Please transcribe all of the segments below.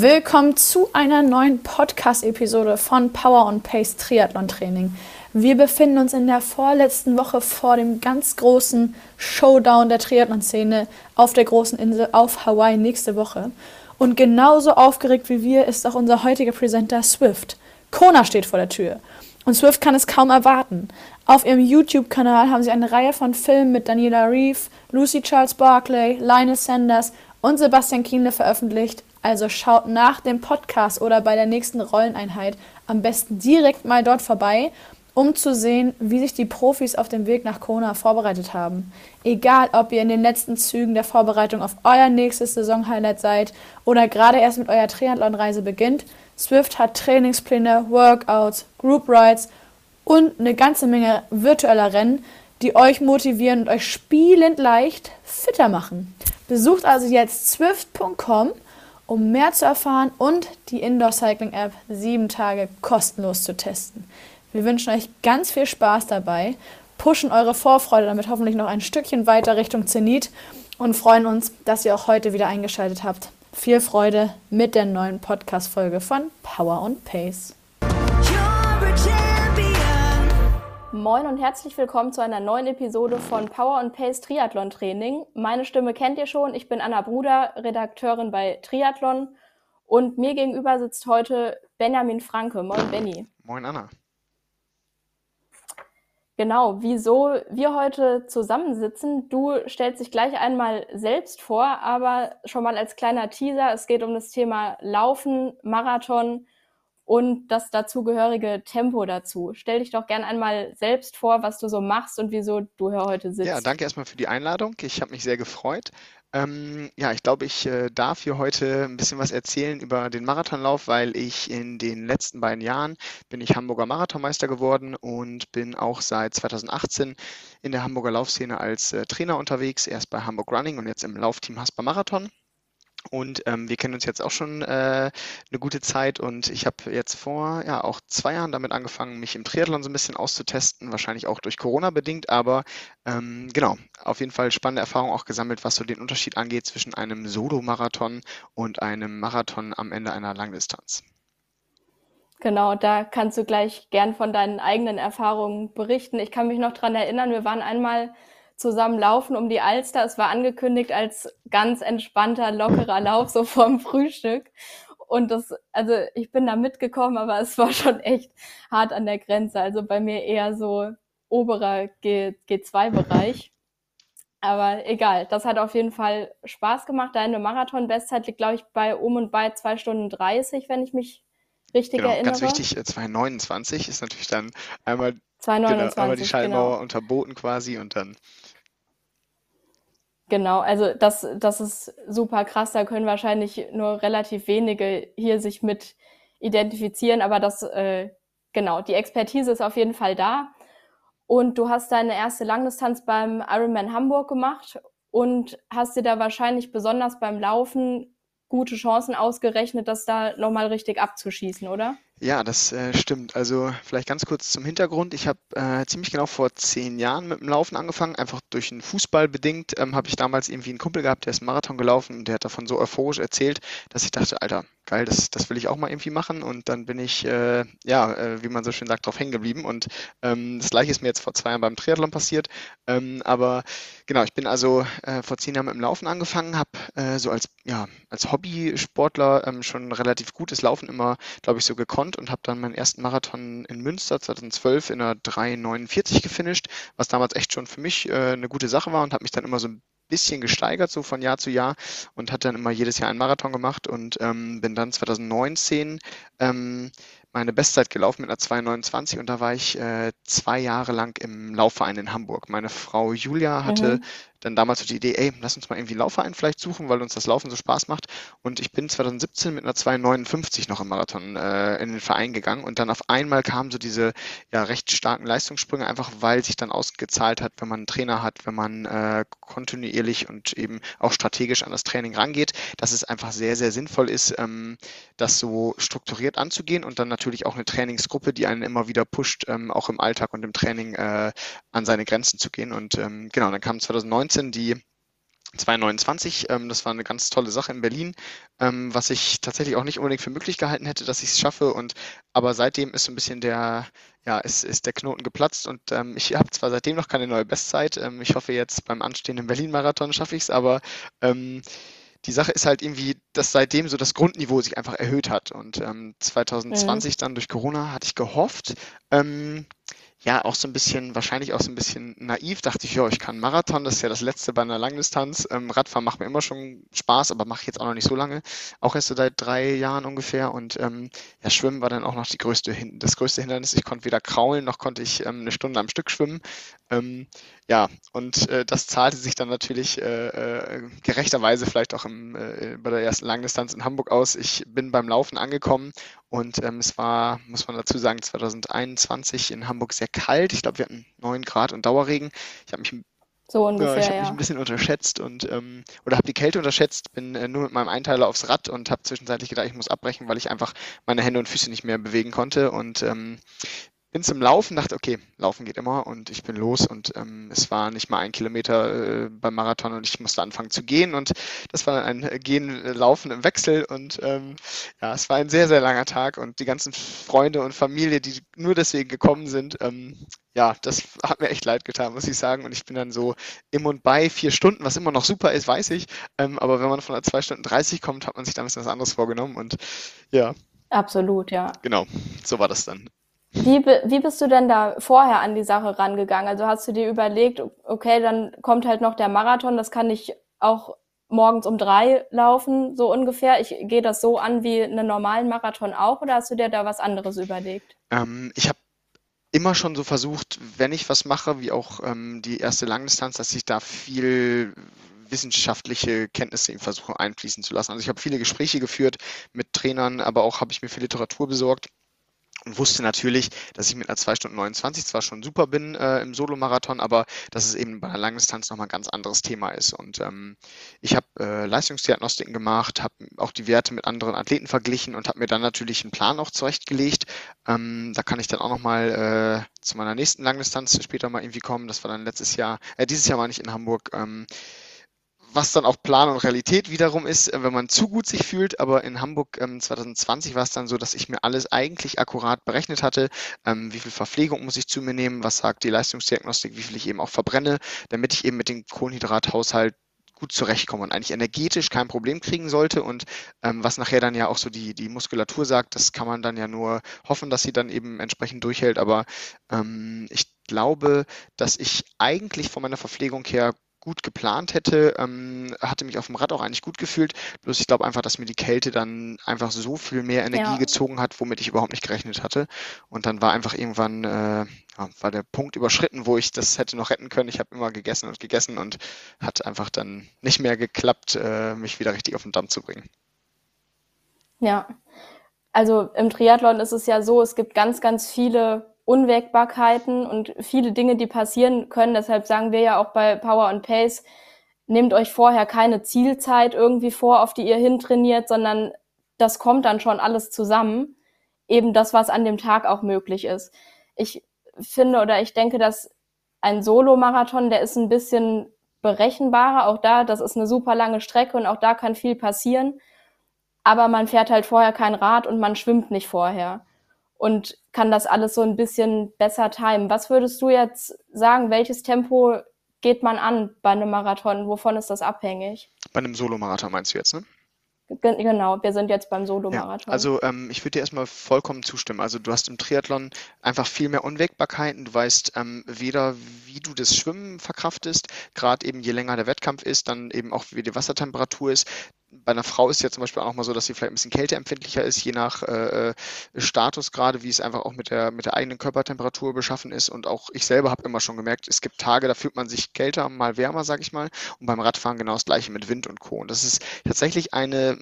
Willkommen zu einer neuen Podcast-Episode von Power und Pace Triathlon Training. Wir befinden uns in der vorletzten Woche vor dem ganz großen Showdown der Triathlon-Szene auf der großen Insel auf Hawaii nächste Woche. Und genauso aufgeregt wie wir ist auch unser heutiger Presenter Swift. Kona steht vor der Tür. Und Swift kann es kaum erwarten. Auf ihrem YouTube-Kanal haben sie eine Reihe von Filmen mit Daniela Reeve, Lucy Charles Barclay, Linus Sanders und Sebastian Kienle veröffentlicht also schaut nach dem Podcast oder bei der nächsten Rolleneinheit am besten direkt mal dort vorbei, um zu sehen, wie sich die Profis auf dem Weg nach Kona vorbereitet haben. Egal, ob ihr in den letzten Zügen der Vorbereitung auf euer nächstes Saisonhighlight seid oder gerade erst mit eurer Triathlon-Reise beginnt, Swift hat Trainingspläne, Workouts, Group Rides und eine ganze Menge virtueller Rennen, die euch motivieren und euch spielend leicht fitter machen. Besucht also jetzt swift.com um mehr zu erfahren und die Indoor Cycling App sieben Tage kostenlos zu testen. Wir wünschen euch ganz viel Spaß dabei, pushen eure Vorfreude damit hoffentlich noch ein Stückchen weiter Richtung Zenit und freuen uns, dass ihr auch heute wieder eingeschaltet habt. Viel Freude mit der neuen Podcast-Folge von Power und Pace. Moin und herzlich willkommen zu einer neuen Episode von Power and Pace Triathlon Training. Meine Stimme kennt ihr schon. Ich bin Anna Bruder, Redakteurin bei Triathlon. Und mir gegenüber sitzt heute Benjamin Franke. Moin, Benny. Moin, Anna. Genau, wieso wir heute zusammensitzen. Du stellst dich gleich einmal selbst vor, aber schon mal als kleiner Teaser. Es geht um das Thema Laufen, Marathon und das dazugehörige Tempo dazu. Stell dich doch gern einmal selbst vor, was du so machst und wieso du hier heute sitzt. Ja, danke erstmal für die Einladung. Ich habe mich sehr gefreut. Ähm, ja, ich glaube, ich äh, darf hier heute ein bisschen was erzählen über den Marathonlauf, weil ich in den letzten beiden Jahren bin ich Hamburger Marathonmeister geworden und bin auch seit 2018 in der Hamburger Laufszene als äh, Trainer unterwegs, erst bei Hamburg Running und jetzt im Laufteam Hasper Marathon. Und ähm, wir kennen uns jetzt auch schon äh, eine gute Zeit und ich habe jetzt vor ja auch zwei Jahren damit angefangen, mich im Triathlon so ein bisschen auszutesten, wahrscheinlich auch durch Corona bedingt, aber ähm, genau, auf jeden Fall spannende Erfahrung auch gesammelt, was so den Unterschied angeht zwischen einem Solo-Marathon und einem Marathon am Ende einer Langdistanz. Genau, da kannst du gleich gern von deinen eigenen Erfahrungen berichten. Ich kann mich noch dran erinnern, wir waren einmal zusammen laufen um die Alster. Es war angekündigt als ganz entspannter, lockerer Lauf, so vorm Frühstück. Und das, also ich bin da mitgekommen, aber es war schon echt hart an der Grenze. Also bei mir eher so oberer G, G2-Bereich. Aber egal, das hat auf jeden Fall Spaß gemacht. Deine Marathon-Bestzeit liegt, glaube ich, bei um und bei zwei Stunden 30, wenn ich mich richtig genau, erinnere. Ganz wichtig, 2,29 äh, ist natürlich dann einmal, 229, genau, einmal die Schallmauer genau. unterboten quasi und dann Genau, also das, das ist super krass. Da können wahrscheinlich nur relativ wenige hier sich mit identifizieren, aber das, äh, genau, die Expertise ist auf jeden Fall da. Und du hast deine erste Langdistanz beim Ironman Hamburg gemacht und hast dir da wahrscheinlich besonders beim Laufen gute Chancen ausgerechnet, das da nochmal richtig abzuschießen, oder? Ja, das äh, stimmt. Also vielleicht ganz kurz zum Hintergrund. Ich habe äh, ziemlich genau vor zehn Jahren mit dem Laufen angefangen. Einfach durch den Fußball bedingt ähm, habe ich damals irgendwie einen Kumpel gehabt, der ist einen Marathon gelaufen und der hat davon so euphorisch erzählt, dass ich dachte, Alter, geil, das, das will ich auch mal irgendwie machen. Und dann bin ich, äh, ja, äh, wie man so schön sagt, drauf hängen geblieben. Und ähm, das gleiche ist mir jetzt vor zwei Jahren beim Triathlon passiert. Ähm, aber genau, ich bin also äh, vor zehn Jahren mit dem Laufen angefangen, habe äh, so als, ja, als Hobbysportler ähm, schon relativ gutes Laufen immer, glaube ich, so gekonnt und habe dann meinen ersten Marathon in Münster 2012 in einer 3,49 gefinisht, was damals echt schon für mich äh, eine gute Sache war und habe mich dann immer so ein bisschen gesteigert, so von Jahr zu Jahr und hat dann immer jedes Jahr einen Marathon gemacht und ähm, bin dann 2019 ähm, meine Bestzeit gelaufen mit einer 2,29 und da war ich äh, zwei Jahre lang im Laufverein in Hamburg. Meine Frau Julia hatte mhm dann damals so die Idee, ey, lass uns mal irgendwie Laufverein vielleicht suchen, weil uns das Laufen so Spaß macht. Und ich bin 2017 mit einer 2,59 noch im Marathon äh, in den Verein gegangen und dann auf einmal kamen so diese ja recht starken Leistungssprünge, einfach weil sich dann ausgezahlt hat, wenn man einen Trainer hat, wenn man äh, kontinuierlich und eben auch strategisch an das Training rangeht, dass es einfach sehr, sehr sinnvoll ist, ähm, das so strukturiert anzugehen und dann natürlich auch eine Trainingsgruppe, die einen immer wieder pusht, ähm, auch im Alltag und im Training äh, an seine Grenzen zu gehen. Und ähm, genau, dann kam 2019 2019 die 2,29. Ähm, das war eine ganz tolle Sache in Berlin, ähm, was ich tatsächlich auch nicht unbedingt für möglich gehalten hätte, dass ich es schaffe. Und aber seitdem ist so ein bisschen der, ja, ist, ist der Knoten geplatzt und ähm, ich habe zwar seitdem noch keine neue Bestzeit. Ähm, ich hoffe jetzt beim anstehenden Berlin-Marathon schaffe ich es, aber ähm, die Sache ist halt irgendwie, dass seitdem so das Grundniveau sich einfach erhöht hat. Und ähm, 2020 mhm. dann durch Corona hatte ich gehofft, ähm, ja auch so ein bisschen, wahrscheinlich auch so ein bisschen naiv, dachte ich, ja, ich kann Marathon, das ist ja das letzte bei einer Langdistanz. Ähm, Radfahren macht mir immer schon Spaß, aber mache ich jetzt auch noch nicht so lange. Auch erst so seit drei Jahren ungefähr. Und ähm, ja, Schwimmen war dann auch noch die größte, das größte Hindernis. Ich konnte weder kraulen, noch konnte ich ähm, eine Stunde am Stück schwimmen. Ähm, ja, und äh, das zahlte sich dann natürlich äh, äh, gerechterweise vielleicht auch im, äh, bei der ersten Langdistanz in Hamburg aus. Ich bin beim Laufen angekommen und ähm, es war, muss man dazu sagen, 2021 in Hamburg sehr kalt. Ich glaube, wir hatten 9 Grad und Dauerregen. Ich habe mich so ungefähr, ja, ich habe ja. mich ein bisschen unterschätzt und ähm, oder habe die Kälte unterschätzt, bin äh, nur mit meinem Einteiler aufs Rad und habe zwischenzeitlich gedacht, ich muss abbrechen, weil ich einfach meine Hände und Füße nicht mehr bewegen konnte und ähm, bin zum Laufen, dachte, okay, Laufen geht immer und ich bin los und ähm, es war nicht mal ein Kilometer äh, beim Marathon und ich musste anfangen zu gehen und das war ein Gehen, äh, Laufen im Wechsel und ähm, ja, es war ein sehr, sehr langer Tag und die ganzen Freunde und Familie, die nur deswegen gekommen sind, ähm, ja, das hat mir echt leid getan, muss ich sagen und ich bin dann so im und bei vier Stunden, was immer noch super ist, weiß ich, ähm, aber wenn man von einer zwei Stunden 30 kommt, hat man sich da ein bisschen was anderes vorgenommen und ja. Absolut, ja. Genau, so war das dann. Wie, wie bist du denn da vorher an die Sache rangegangen? Also hast du dir überlegt, okay, dann kommt halt noch der Marathon, das kann ich auch morgens um drei laufen, so ungefähr. Ich gehe das so an wie einen normalen Marathon auch, oder hast du dir da was anderes überlegt? Ähm, ich habe immer schon so versucht, wenn ich was mache, wie auch ähm, die erste Langdistanz, dass ich da viel wissenschaftliche Kenntnisse versuche einfließen zu lassen. Also ich habe viele Gespräche geführt mit Trainern, aber auch habe ich mir viel Literatur besorgt und wusste natürlich, dass ich mit einer 2 Stunden 29 zwar schon super bin äh, im Solomarathon, aber dass es eben bei einer Langdistanz nochmal ein ganz anderes Thema ist. Und ähm, ich habe äh, Leistungsdiagnostiken gemacht, habe auch die Werte mit anderen Athleten verglichen und habe mir dann natürlich einen Plan auch zurechtgelegt. Ähm, da kann ich dann auch nochmal äh, zu meiner nächsten Langdistanz später mal irgendwie kommen. Das war dann letztes Jahr, äh, dieses Jahr war ich in Hamburg. Ähm, was dann auch Plan und Realität wiederum ist, äh, wenn man zu gut sich fühlt. Aber in Hamburg ähm, 2020 war es dann so, dass ich mir alles eigentlich akkurat berechnet hatte. Ähm, wie viel Verpflegung muss ich zu mir nehmen? Was sagt die Leistungsdiagnostik? Wie viel ich eben auch verbrenne, damit ich eben mit dem Kohlenhydrathaushalt gut zurechtkomme und eigentlich energetisch kein Problem kriegen sollte. Und ähm, was nachher dann ja auch so die, die Muskulatur sagt, das kann man dann ja nur hoffen, dass sie dann eben entsprechend durchhält. Aber ähm, ich glaube, dass ich eigentlich von meiner Verpflegung her gut geplant hätte, ähm, hatte mich auf dem Rad auch eigentlich gut gefühlt. Bloß ich glaube einfach, dass mir die Kälte dann einfach so viel mehr Energie ja. gezogen hat, womit ich überhaupt nicht gerechnet hatte. Und dann war einfach irgendwann äh, ja, war der Punkt überschritten, wo ich das hätte noch retten können. Ich habe immer gegessen und gegessen und hat einfach dann nicht mehr geklappt, äh, mich wieder richtig auf den Damm zu bringen. Ja, also im Triathlon ist es ja so, es gibt ganz, ganz viele Unwägbarkeiten und viele Dinge, die passieren können. Deshalb sagen wir ja auch bei Power und Pace, nehmt euch vorher keine Zielzeit irgendwie vor, auf die ihr hintrainiert, sondern das kommt dann schon alles zusammen. Eben das, was an dem Tag auch möglich ist. Ich finde oder ich denke, dass ein Solo-Marathon, der ist ein bisschen berechenbarer. Auch da, das ist eine super lange Strecke und auch da kann viel passieren. Aber man fährt halt vorher kein Rad und man schwimmt nicht vorher und kann das alles so ein bisschen besser timen. Was würdest du jetzt sagen, welches Tempo geht man an bei einem Marathon? Wovon ist das abhängig? Bei einem Solomarathon meinst du jetzt, ne? Genau, wir sind jetzt beim Solomarathon. Ja, also ähm, ich würde dir erstmal vollkommen zustimmen. Also du hast im Triathlon einfach viel mehr Unwägbarkeiten. Du weißt ähm, weder, wie du das Schwimmen verkraftest, gerade eben je länger der Wettkampf ist, dann eben auch wie die Wassertemperatur ist bei einer Frau ist ja zum Beispiel auch mal so, dass sie vielleicht ein bisschen kälteempfindlicher ist, je nach äh, äh, Status gerade, wie es einfach auch mit der, mit der eigenen Körpertemperatur beschaffen ist. Und auch ich selber habe immer schon gemerkt, es gibt Tage, da fühlt man sich kälter, mal wärmer, sag ich mal. Und beim Radfahren genau das gleiche mit Wind und Co. Und das ist tatsächlich eine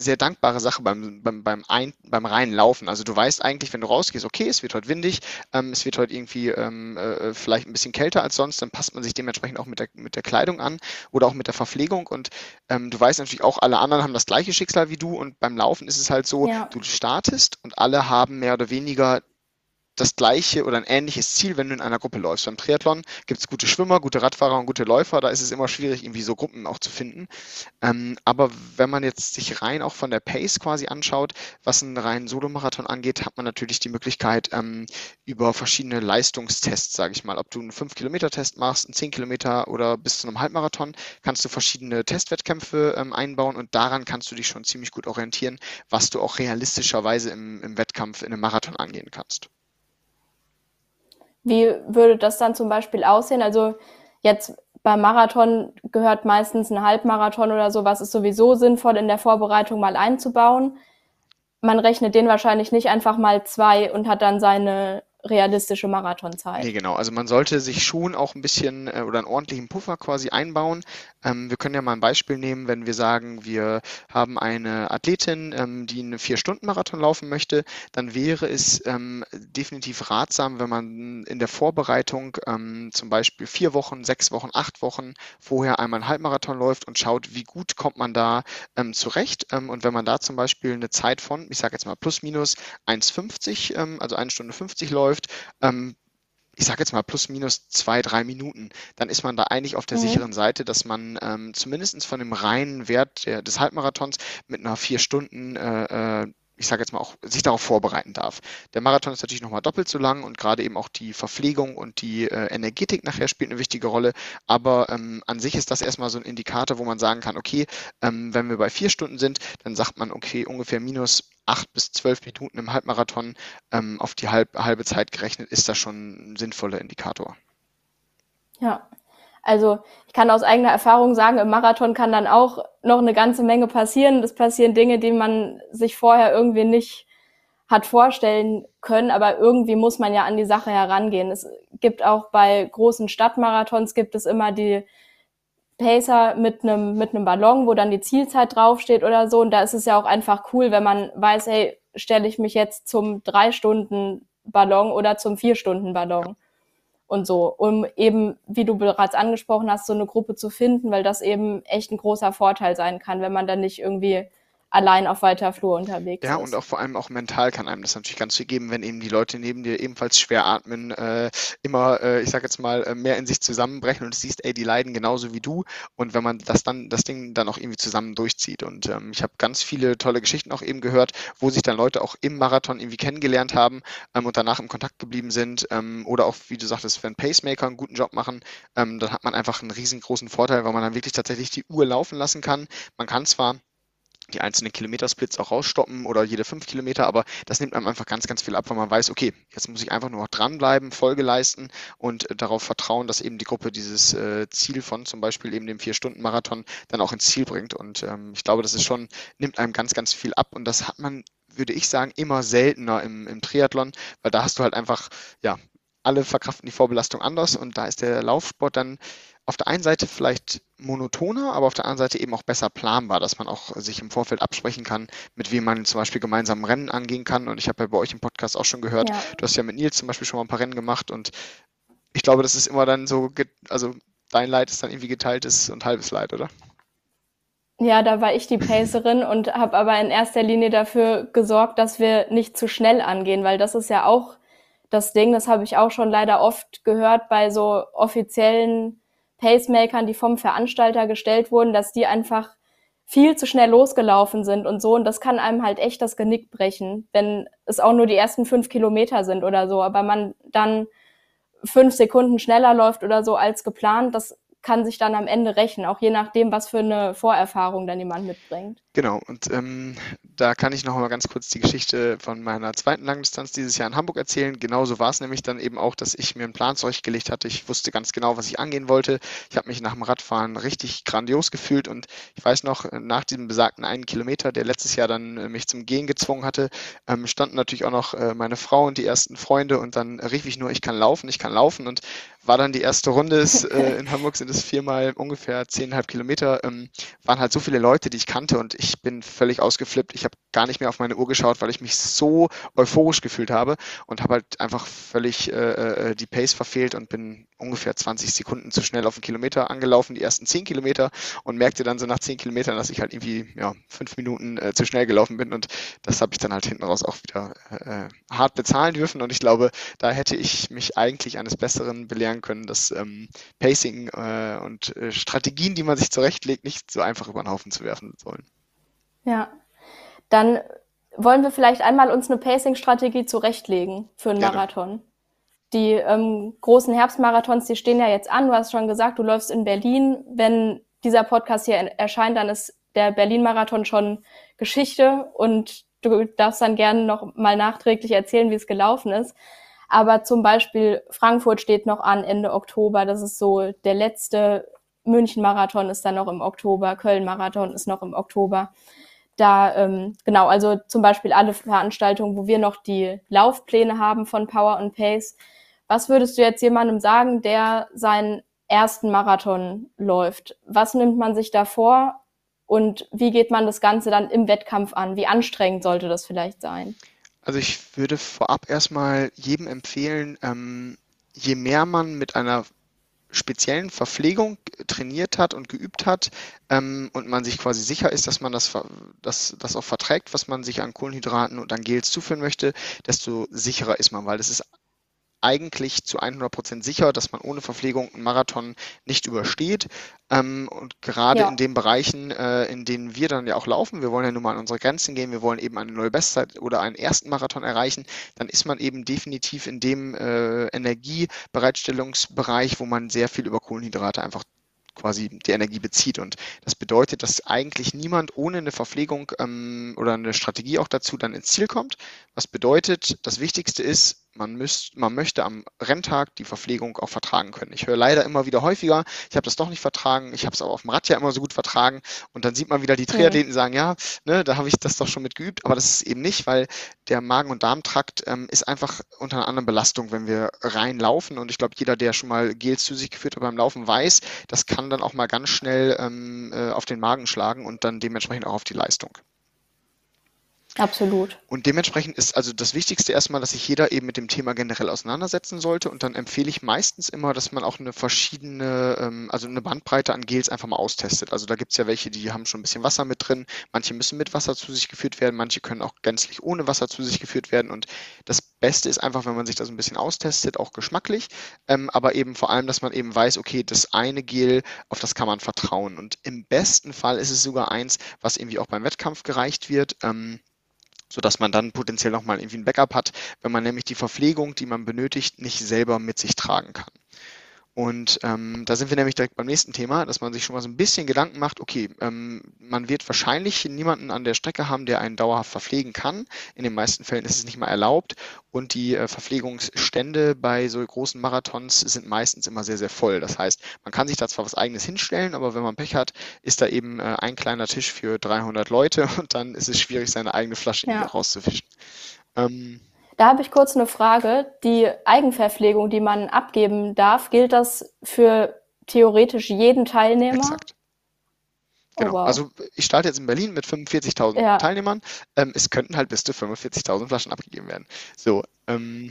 sehr dankbare Sache beim, beim, beim, ein, beim reinen Laufen. Also du weißt eigentlich, wenn du rausgehst, okay, es wird heute windig, ähm, es wird heute irgendwie ähm, äh, vielleicht ein bisschen kälter als sonst, dann passt man sich dementsprechend auch mit der, mit der Kleidung an oder auch mit der Verpflegung und ähm, du weißt natürlich auch, alle anderen haben das gleiche Schicksal wie du und beim Laufen ist es halt so, ja. du startest und alle haben mehr oder weniger das gleiche oder ein ähnliches Ziel, wenn du in einer Gruppe läufst. Beim Triathlon gibt es gute Schwimmer, gute Radfahrer und gute Läufer. Da ist es immer schwierig, irgendwie so Gruppen auch zu finden. Ähm, aber wenn man jetzt sich rein auch von der Pace quasi anschaut, was einen reinen Solomarathon angeht, hat man natürlich die Möglichkeit ähm, über verschiedene Leistungstests, sage ich mal, ob du einen 5-Kilometer-Test machst, einen 10 Kilometer oder bis zu einem Halbmarathon, kannst du verschiedene Testwettkämpfe ähm, einbauen und daran kannst du dich schon ziemlich gut orientieren, was du auch realistischerweise im, im Wettkampf in einem Marathon angehen kannst. Wie würde das dann zum Beispiel aussehen? Also jetzt beim Marathon gehört meistens ein Halbmarathon oder so, was ist sowieso sinnvoll in der Vorbereitung mal einzubauen. Man rechnet den wahrscheinlich nicht einfach mal zwei und hat dann seine realistische Marathonzeit. Nee, genau. Also man sollte sich schon auch ein bisschen äh, oder einen ordentlichen Puffer quasi einbauen. Ähm, wir können ja mal ein Beispiel nehmen, wenn wir sagen, wir haben eine Athletin, ähm, die einen Vier-Stunden-Marathon laufen möchte, dann wäre es ähm, definitiv ratsam, wenn man in der Vorbereitung ähm, zum Beispiel vier Wochen, sechs Wochen, acht Wochen vorher einmal einen Halbmarathon läuft und schaut, wie gut kommt man da ähm, zurecht. Ähm, und wenn man da zum Beispiel eine Zeit von, ich sage jetzt mal plus minus 1,50, also eine Stunde 50 läuft, läuft, ähm, ich sage jetzt mal plus minus zwei, drei Minuten, dann ist man da eigentlich auf der mhm. sicheren Seite, dass man ähm, zumindest von dem reinen Wert der, des Halbmarathons mit einer vier Stunden äh, äh ich sage jetzt mal auch, sich darauf vorbereiten darf. Der Marathon ist natürlich nochmal doppelt so lang und gerade eben auch die Verpflegung und die äh, Energetik nachher spielt eine wichtige Rolle. Aber ähm, an sich ist das erstmal so ein Indikator, wo man sagen kann, okay, ähm, wenn wir bei vier Stunden sind, dann sagt man, okay, ungefähr minus acht bis zwölf Minuten im Halbmarathon ähm, auf die halb, halbe Zeit gerechnet, ist das schon ein sinnvoller Indikator. Ja, also ich kann aus eigener Erfahrung sagen, im Marathon kann dann auch noch eine ganze Menge passieren. Das passieren Dinge, die man sich vorher irgendwie nicht hat vorstellen können, aber irgendwie muss man ja an die Sache herangehen. Es gibt auch bei großen Stadtmarathons gibt es immer die Pacer mit einem mit einem Ballon, wo dann die Zielzeit draufsteht oder so. Und da ist es ja auch einfach cool, wenn man weiß, hey, stelle ich mich jetzt zum drei Stunden Ballon oder zum vier Stunden Ballon und so, um eben, wie du bereits angesprochen hast, so eine Gruppe zu finden, weil das eben echt ein großer Vorteil sein kann, wenn man dann nicht irgendwie allein auf weiter Flur unterwegs ja, ist. Ja, und auch vor allem auch mental kann einem das natürlich ganz viel geben, wenn eben die Leute neben dir ebenfalls schwer atmen, äh, immer, äh, ich sag jetzt mal, äh, mehr in sich zusammenbrechen und du siehst, ey, die leiden genauso wie du. Und wenn man das dann, das Ding dann auch irgendwie zusammen durchzieht. Und ähm, ich habe ganz viele tolle Geschichten auch eben gehört, wo sich dann Leute auch im Marathon irgendwie kennengelernt haben ähm, und danach im Kontakt geblieben sind. Ähm, oder auch, wie du sagtest, wenn Pacemaker einen guten Job machen, ähm, dann hat man einfach einen riesengroßen Vorteil, weil man dann wirklich tatsächlich die Uhr laufen lassen kann. Man kann zwar die einzelnen Kilometersplits auch rausstoppen oder jede fünf Kilometer, aber das nimmt einem einfach ganz, ganz viel ab, weil man weiß, okay, jetzt muss ich einfach nur noch dranbleiben, Folge leisten und äh, darauf vertrauen, dass eben die Gruppe dieses äh, Ziel von zum Beispiel eben dem Vier-Stunden-Marathon dann auch ins Ziel bringt. Und ähm, ich glaube, das ist schon, nimmt einem ganz, ganz viel ab und das hat man, würde ich sagen, immer seltener im, im Triathlon, weil da hast du halt einfach, ja, alle verkraften die Vorbelastung anders und da ist der Laufsport dann auf der einen Seite vielleicht monotoner, aber auf der anderen Seite eben auch besser planbar, dass man auch sich im Vorfeld absprechen kann, mit wem man zum Beispiel gemeinsam Rennen angehen kann. Und ich habe ja bei euch im Podcast auch schon gehört, ja. du hast ja mit Nils zum Beispiel schon mal ein paar Rennen gemacht und ich glaube, das ist immer dann so, also dein Leid ist dann irgendwie geteiltes und halbes Leid, oder? Ja, da war ich die Pacerin und habe aber in erster Linie dafür gesorgt, dass wir nicht zu schnell angehen, weil das ist ja auch das Ding, das habe ich auch schon leider oft gehört bei so offiziellen Pacemakern, die vom Veranstalter gestellt wurden, dass die einfach viel zu schnell losgelaufen sind und so. Und das kann einem halt echt das Genick brechen, wenn es auch nur die ersten fünf Kilometer sind oder so. Aber man dann fünf Sekunden schneller läuft oder so als geplant, das kann sich dann am Ende rächen, auch je nachdem, was für eine Vorerfahrung dann jemand mitbringt. Genau, und ähm, da kann ich noch mal ganz kurz die Geschichte von meiner zweiten Langdistanz dieses Jahr in Hamburg erzählen. Genauso war es nämlich dann eben auch, dass ich mir einen Plan zurechtgelegt hatte. Ich wusste ganz genau, was ich angehen wollte. Ich habe mich nach dem Radfahren richtig grandios gefühlt und ich weiß noch, nach diesem besagten einen Kilometer, der letztes Jahr dann äh, mich zum Gehen gezwungen hatte, ähm, standen natürlich auch noch äh, meine Frau und die ersten Freunde und dann rief ich nur, ich kann laufen, ich kann laufen und war dann die erste Runde. Ist, äh, in Hamburg sind es viermal ungefähr zehneinhalb Kilometer, ähm, waren halt so viele Leute, die ich kannte und ich bin völlig ausgeflippt. Ich habe gar nicht mehr auf meine Uhr geschaut, weil ich mich so euphorisch gefühlt habe und habe halt einfach völlig äh, äh die Pace verfehlt und bin ungefähr 20 Sekunden zu schnell auf den Kilometer angelaufen, die ersten 10 Kilometer und merkte dann so nach 10 Kilometern, dass ich halt irgendwie ja, fünf Minuten äh, zu schnell gelaufen bin und das habe ich dann halt hinten raus auch wieder äh, hart bezahlen dürfen und ich glaube, da hätte ich mich eigentlich eines Besseren belehren können, dass ähm, Pacing äh, und äh, Strategien, die man sich zurechtlegt, nicht so einfach über den Haufen zu werfen sollen. Ja, dann wollen wir vielleicht einmal uns eine Pacing-Strategie zurechtlegen für einen Marathon. Die ähm, großen Herbstmarathons, die stehen ja jetzt an. Du hast schon gesagt, du läufst in Berlin. Wenn dieser Podcast hier erscheint, dann ist der Berlin-Marathon schon Geschichte und du darfst dann gerne noch mal nachträglich erzählen, wie es gelaufen ist. Aber zum Beispiel Frankfurt steht noch an Ende Oktober. Das ist so der letzte. München-Marathon ist dann noch im Oktober. Köln-Marathon ist noch im Oktober. Da, ähm, genau, also zum Beispiel alle Veranstaltungen, wo wir noch die Laufpläne haben von Power and Pace. Was würdest du jetzt jemandem sagen, der seinen ersten Marathon läuft? Was nimmt man sich da vor und wie geht man das Ganze dann im Wettkampf an? Wie anstrengend sollte das vielleicht sein? Also ich würde vorab erstmal jedem empfehlen, ähm, je mehr man mit einer speziellen Verpflegung trainiert hat und geübt hat ähm, und man sich quasi sicher ist, dass man das, das, das auch verträgt, was man sich an Kohlenhydraten und an Gels zuführen möchte, desto sicherer ist man, weil das ist eigentlich zu 100 Prozent sicher, dass man ohne Verpflegung einen Marathon nicht übersteht. Ähm, und gerade ja. in den Bereichen, äh, in denen wir dann ja auch laufen, wir wollen ja nun mal an unsere Grenzen gehen, wir wollen eben eine neue Bestzeit oder einen ersten Marathon erreichen, dann ist man eben definitiv in dem äh, Energiebereitstellungsbereich, wo man sehr viel über Kohlenhydrate einfach quasi die Energie bezieht. Und das bedeutet, dass eigentlich niemand ohne eine Verpflegung ähm, oder eine Strategie auch dazu dann ins Ziel kommt. Was bedeutet, das Wichtigste ist, man, müsst, man möchte am Renntag die Verpflegung auch vertragen können. Ich höre leider immer wieder häufiger, ich habe das doch nicht vertragen, ich habe es aber auf dem Rad ja immer so gut vertragen und dann sieht man wieder die Triathleten die sagen, ja, ne, da habe ich das doch schon mit geübt, aber das ist eben nicht, weil der Magen- und Darmtrakt ähm, ist einfach unter einer anderen Belastung, wenn wir reinlaufen und ich glaube, jeder, der schon mal Gels zu sich geführt hat beim Laufen, weiß, das kann dann auch mal ganz schnell ähm, äh, auf den Magen schlagen und dann dementsprechend auch auf die Leistung. Absolut. Und dementsprechend ist also das Wichtigste erstmal, dass sich jeder eben mit dem Thema generell auseinandersetzen sollte. Und dann empfehle ich meistens immer, dass man auch eine verschiedene, ähm, also eine Bandbreite an Gels einfach mal austestet. Also da gibt es ja welche, die haben schon ein bisschen Wasser mit drin. Manche müssen mit Wasser zu sich geführt werden. Manche können auch gänzlich ohne Wasser zu sich geführt werden. Und das Beste ist einfach, wenn man sich das ein bisschen austestet, auch geschmacklich. Ähm, aber eben vor allem, dass man eben weiß, okay, das eine Gel, auf das kann man vertrauen. Und im besten Fall ist es sogar eins, was irgendwie auch beim Wettkampf gereicht wird. Ähm, sodass man dann potenziell nochmal irgendwie ein Backup hat, wenn man nämlich die Verpflegung, die man benötigt, nicht selber mit sich tragen kann. Und ähm, da sind wir nämlich direkt beim nächsten Thema, dass man sich schon mal so ein bisschen Gedanken macht, okay, ähm, man wird wahrscheinlich niemanden an der Strecke haben, der einen dauerhaft verpflegen kann. In den meisten Fällen ist es nicht mal erlaubt. Und die äh, Verpflegungsstände bei so großen Marathons sind meistens immer sehr, sehr voll. Das heißt, man kann sich da zwar was eigenes hinstellen, aber wenn man Pech hat, ist da eben äh, ein kleiner Tisch für 300 Leute und dann ist es schwierig, seine eigene Flasche ja. rauszufischen. Ähm, da habe ich kurz eine Frage. Die Eigenverpflegung, die man abgeben darf, gilt das für theoretisch jeden Teilnehmer? Exakt. Genau. Oh, wow. Also ich starte jetzt in Berlin mit 45.000 ja. Teilnehmern. Ähm, es könnten halt bis zu 45.000 Flaschen abgegeben werden. So, ähm,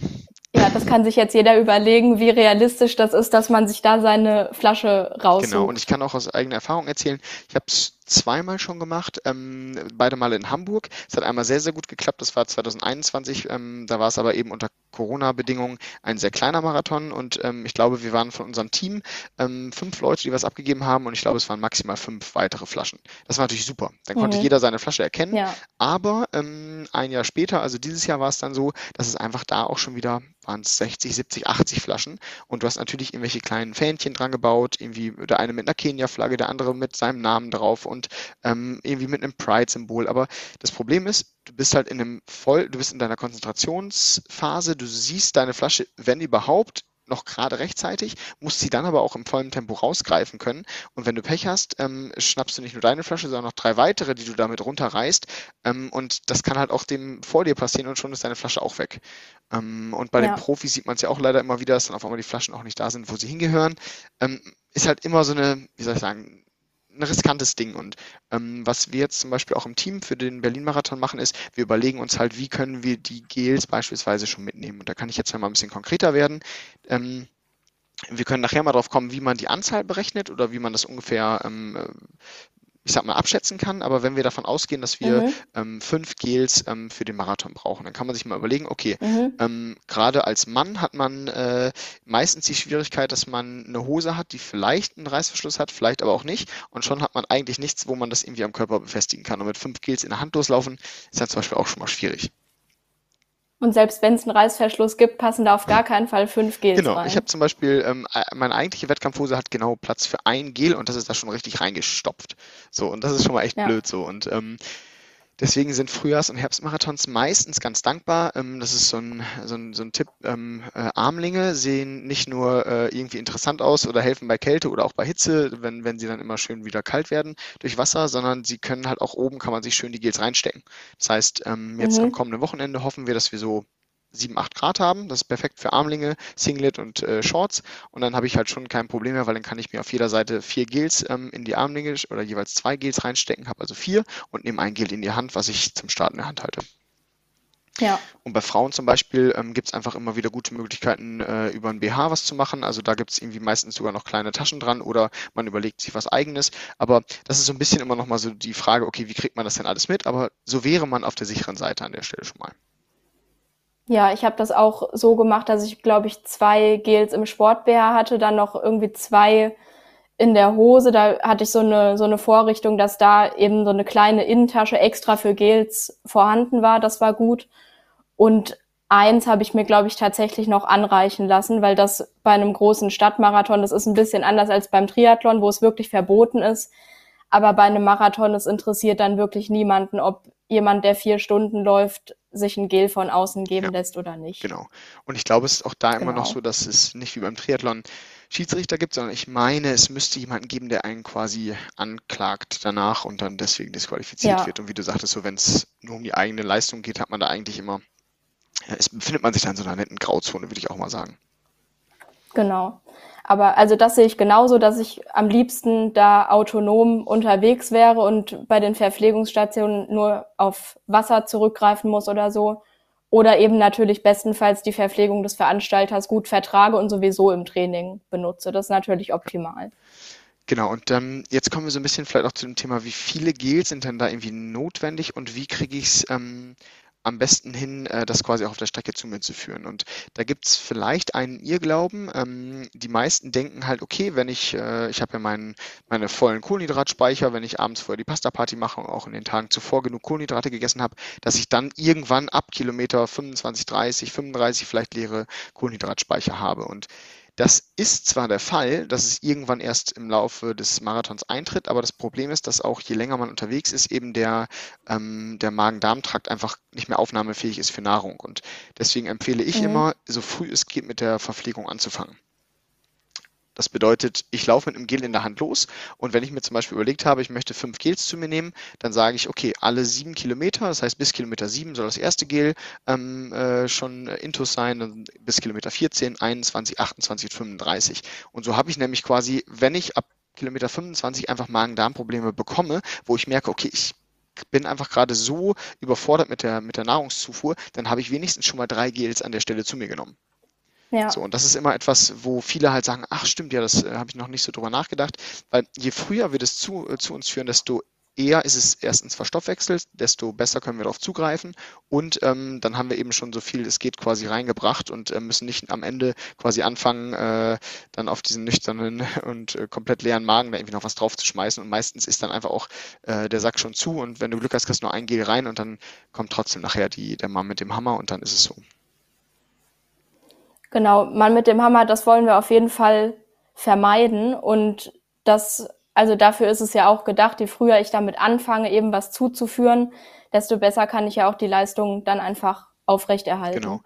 ja, das kann sich jetzt jeder überlegen, wie realistisch das ist, dass man sich da seine Flasche raussucht. Genau, und ich kann auch aus eigener Erfahrung erzählen, ich habe es zweimal schon gemacht, ähm, beide Male in Hamburg. Es hat einmal sehr, sehr gut geklappt, das war 2021, ähm, da war es aber eben unter Corona-Bedingungen ein sehr kleiner Marathon und ähm, ich glaube, wir waren von unserem Team ähm, fünf Leute, die was abgegeben haben und ich glaube, es waren maximal fünf weitere Flaschen. Das war natürlich super. Dann mhm. konnte jeder seine Flasche erkennen, ja. aber ähm, ein Jahr später, also dieses Jahr war es dann so, dass es einfach da auch schon wieder waren es 60, 70, 80 Flaschen. Und du hast natürlich irgendwelche kleinen Fähnchen dran gebaut, irgendwie der eine mit einer Kenia-Flagge, der andere mit seinem Namen drauf und ähm, irgendwie mit einem Pride-Symbol. Aber das Problem ist, du bist halt in einem voll, du bist in deiner Konzentrationsphase, du siehst deine Flasche, wenn überhaupt, noch gerade rechtzeitig, musst sie dann aber auch im vollen Tempo rausgreifen können. Und wenn du Pech hast, ähm, schnappst du nicht nur deine Flasche, sondern noch drei weitere, die du damit runterreißt. Ähm, und das kann halt auch dem vor dir passieren und schon ist deine Flasche auch weg. Ähm, und bei ja. den Profis sieht man es ja auch leider immer wieder, dass dann auf einmal die Flaschen auch nicht da sind, wo sie hingehören. Ähm, ist halt immer so eine, wie soll ich sagen, ein riskantes Ding. Und ähm, was wir jetzt zum Beispiel auch im Team für den Berlin-Marathon machen, ist, wir überlegen uns halt, wie können wir die Gels beispielsweise schon mitnehmen. Und da kann ich jetzt mal ein bisschen konkreter werden. Ähm, wir können nachher mal drauf kommen, wie man die Anzahl berechnet oder wie man das ungefähr ähm, ich sag mal, abschätzen kann, aber wenn wir davon ausgehen, dass wir mhm. ähm, fünf Gels ähm, für den Marathon brauchen, dann kann man sich mal überlegen, okay, mhm. ähm, gerade als Mann hat man äh, meistens die Schwierigkeit, dass man eine Hose hat, die vielleicht einen Reißverschluss hat, vielleicht aber auch nicht. Und schon hat man eigentlich nichts, wo man das irgendwie am Körper befestigen kann. Und mit fünf Gels in der Hand loslaufen, ist ja zum Beispiel auch schon mal schwierig. Und selbst wenn es einen Reißverschluss gibt, passen da auf gar keinen Fall fünf Gels genau. rein. Genau, ich habe zum Beispiel, ähm, äh, meine eigentliche Wettkampfhose hat genau Platz für ein Gel und das ist da schon richtig reingestopft. So, und das ist schon mal echt ja. blöd so. Und ähm, Deswegen sind Frühjahrs- und Herbstmarathons meistens ganz dankbar. Ähm, das ist so ein, so ein, so ein Tipp. Ähm, äh, Armlinge sehen nicht nur äh, irgendwie interessant aus oder helfen bei Kälte oder auch bei Hitze, wenn, wenn sie dann immer schön wieder kalt werden durch Wasser, sondern sie können halt auch oben, kann man sich schön die Gels reinstecken. Das heißt, ähm, jetzt mhm. am kommenden Wochenende hoffen wir, dass wir so 7, 8 Grad haben. Das ist perfekt für Armlinge, Singlet und äh, Shorts. Und dann habe ich halt schon kein Problem mehr, weil dann kann ich mir auf jeder Seite vier Gels ähm, in die Armlinge oder jeweils zwei Gels reinstecken, habe also vier und nehme ein Gel in die Hand, was ich zum Starten in der Hand halte. Ja. Und bei Frauen zum Beispiel ähm, gibt es einfach immer wieder gute Möglichkeiten, äh, über ein BH was zu machen. Also da gibt es irgendwie meistens sogar noch kleine Taschen dran oder man überlegt sich was eigenes. Aber das ist so ein bisschen immer noch mal so die Frage, okay, wie kriegt man das denn alles mit? Aber so wäre man auf der sicheren Seite an der Stelle schon mal. Ja, ich habe das auch so gemacht, dass ich, glaube ich, zwei Gels im Sport-BH hatte, dann noch irgendwie zwei in der Hose. Da hatte ich so eine, so eine Vorrichtung, dass da eben so eine kleine Innentasche extra für Gels vorhanden war. Das war gut. Und eins habe ich mir, glaube ich, tatsächlich noch anreichen lassen, weil das bei einem großen Stadtmarathon, das ist ein bisschen anders als beim Triathlon, wo es wirklich verboten ist. Aber bei einem Marathon, es interessiert dann wirklich niemanden, ob jemand, der vier Stunden läuft, sich ein Gel von außen geben ja, lässt oder nicht. Genau. Und ich glaube, es ist auch da genau. immer noch genau. so, dass es nicht wie beim Triathlon Schiedsrichter gibt, sondern ich meine, es müsste jemanden geben, der einen quasi anklagt danach und dann deswegen disqualifiziert ja. wird. Und wie du sagtest, so wenn es nur um die eigene Leistung geht, hat man da eigentlich immer, es befindet man sich dann in so einer netten Grauzone, würde ich auch mal sagen. Genau. Aber also das sehe ich genauso, dass ich am liebsten da autonom unterwegs wäre und bei den Verpflegungsstationen nur auf Wasser zurückgreifen muss oder so. Oder eben natürlich bestenfalls die Verpflegung des Veranstalters gut vertrage und sowieso im Training benutze. Das ist natürlich optimal. Genau, und ähm, jetzt kommen wir so ein bisschen vielleicht auch zu dem Thema, wie viele Gels sind denn da irgendwie notwendig und wie kriege ich es ähm, am besten hin, äh, das quasi auch auf der Strecke zu mir zu führen. Und da gibt es vielleicht einen Irrglauben. Ähm, die meisten denken halt, okay, wenn ich, äh, ich habe ja meinen, meine vollen Kohlenhydratspeicher, wenn ich abends vorher die Pasta-Party mache und auch in den Tagen zuvor genug Kohlenhydrate gegessen habe, dass ich dann irgendwann ab Kilometer 25, 30, 35 vielleicht leere Kohlenhydratspeicher habe. Und das ist zwar der Fall, dass es irgendwann erst im Laufe des Marathons eintritt, aber das Problem ist, dass auch je länger man unterwegs ist, eben der, ähm, der Magen-Darm-Trakt einfach nicht mehr aufnahmefähig ist für Nahrung. Und deswegen empfehle ich mhm. immer, so früh es geht, mit der Verpflegung anzufangen. Das bedeutet, ich laufe mit einem Gel in der Hand los und wenn ich mir zum Beispiel überlegt habe, ich möchte fünf Gels zu mir nehmen, dann sage ich, okay, alle sieben Kilometer, das heißt bis Kilometer sieben soll das erste Gel ähm, äh, schon intus sein, dann bis Kilometer 14, 21, 28, 35. Und so habe ich nämlich quasi, wenn ich ab Kilometer 25 einfach Magen-Darm-Probleme bekomme, wo ich merke, okay, ich bin einfach gerade so überfordert mit der, mit der Nahrungszufuhr, dann habe ich wenigstens schon mal drei Gels an der Stelle zu mir genommen. Ja. So, und das ist immer etwas, wo viele halt sagen, ach stimmt, ja, das äh, habe ich noch nicht so drüber nachgedacht, weil je früher wir das zu, äh, zu uns führen, desto eher ist es erstens verstoffwechselt, desto besser können wir darauf zugreifen und ähm, dann haben wir eben schon so viel es geht quasi reingebracht und äh, müssen nicht am Ende quasi anfangen, äh, dann auf diesen nüchternen und äh, komplett leeren Magen da irgendwie noch was drauf zu schmeißen und meistens ist dann einfach auch äh, der Sack schon zu und wenn du Glück hast, kriegst du nur ein Gel rein und dann kommt trotzdem nachher die, der Mann mit dem Hammer und dann ist es so. Genau, Mann mit dem Hammer, das wollen wir auf jeden Fall vermeiden. Und das, also dafür ist es ja auch gedacht, je früher ich damit anfange, eben was zuzuführen, desto besser kann ich ja auch die Leistung dann einfach aufrechterhalten. Genau.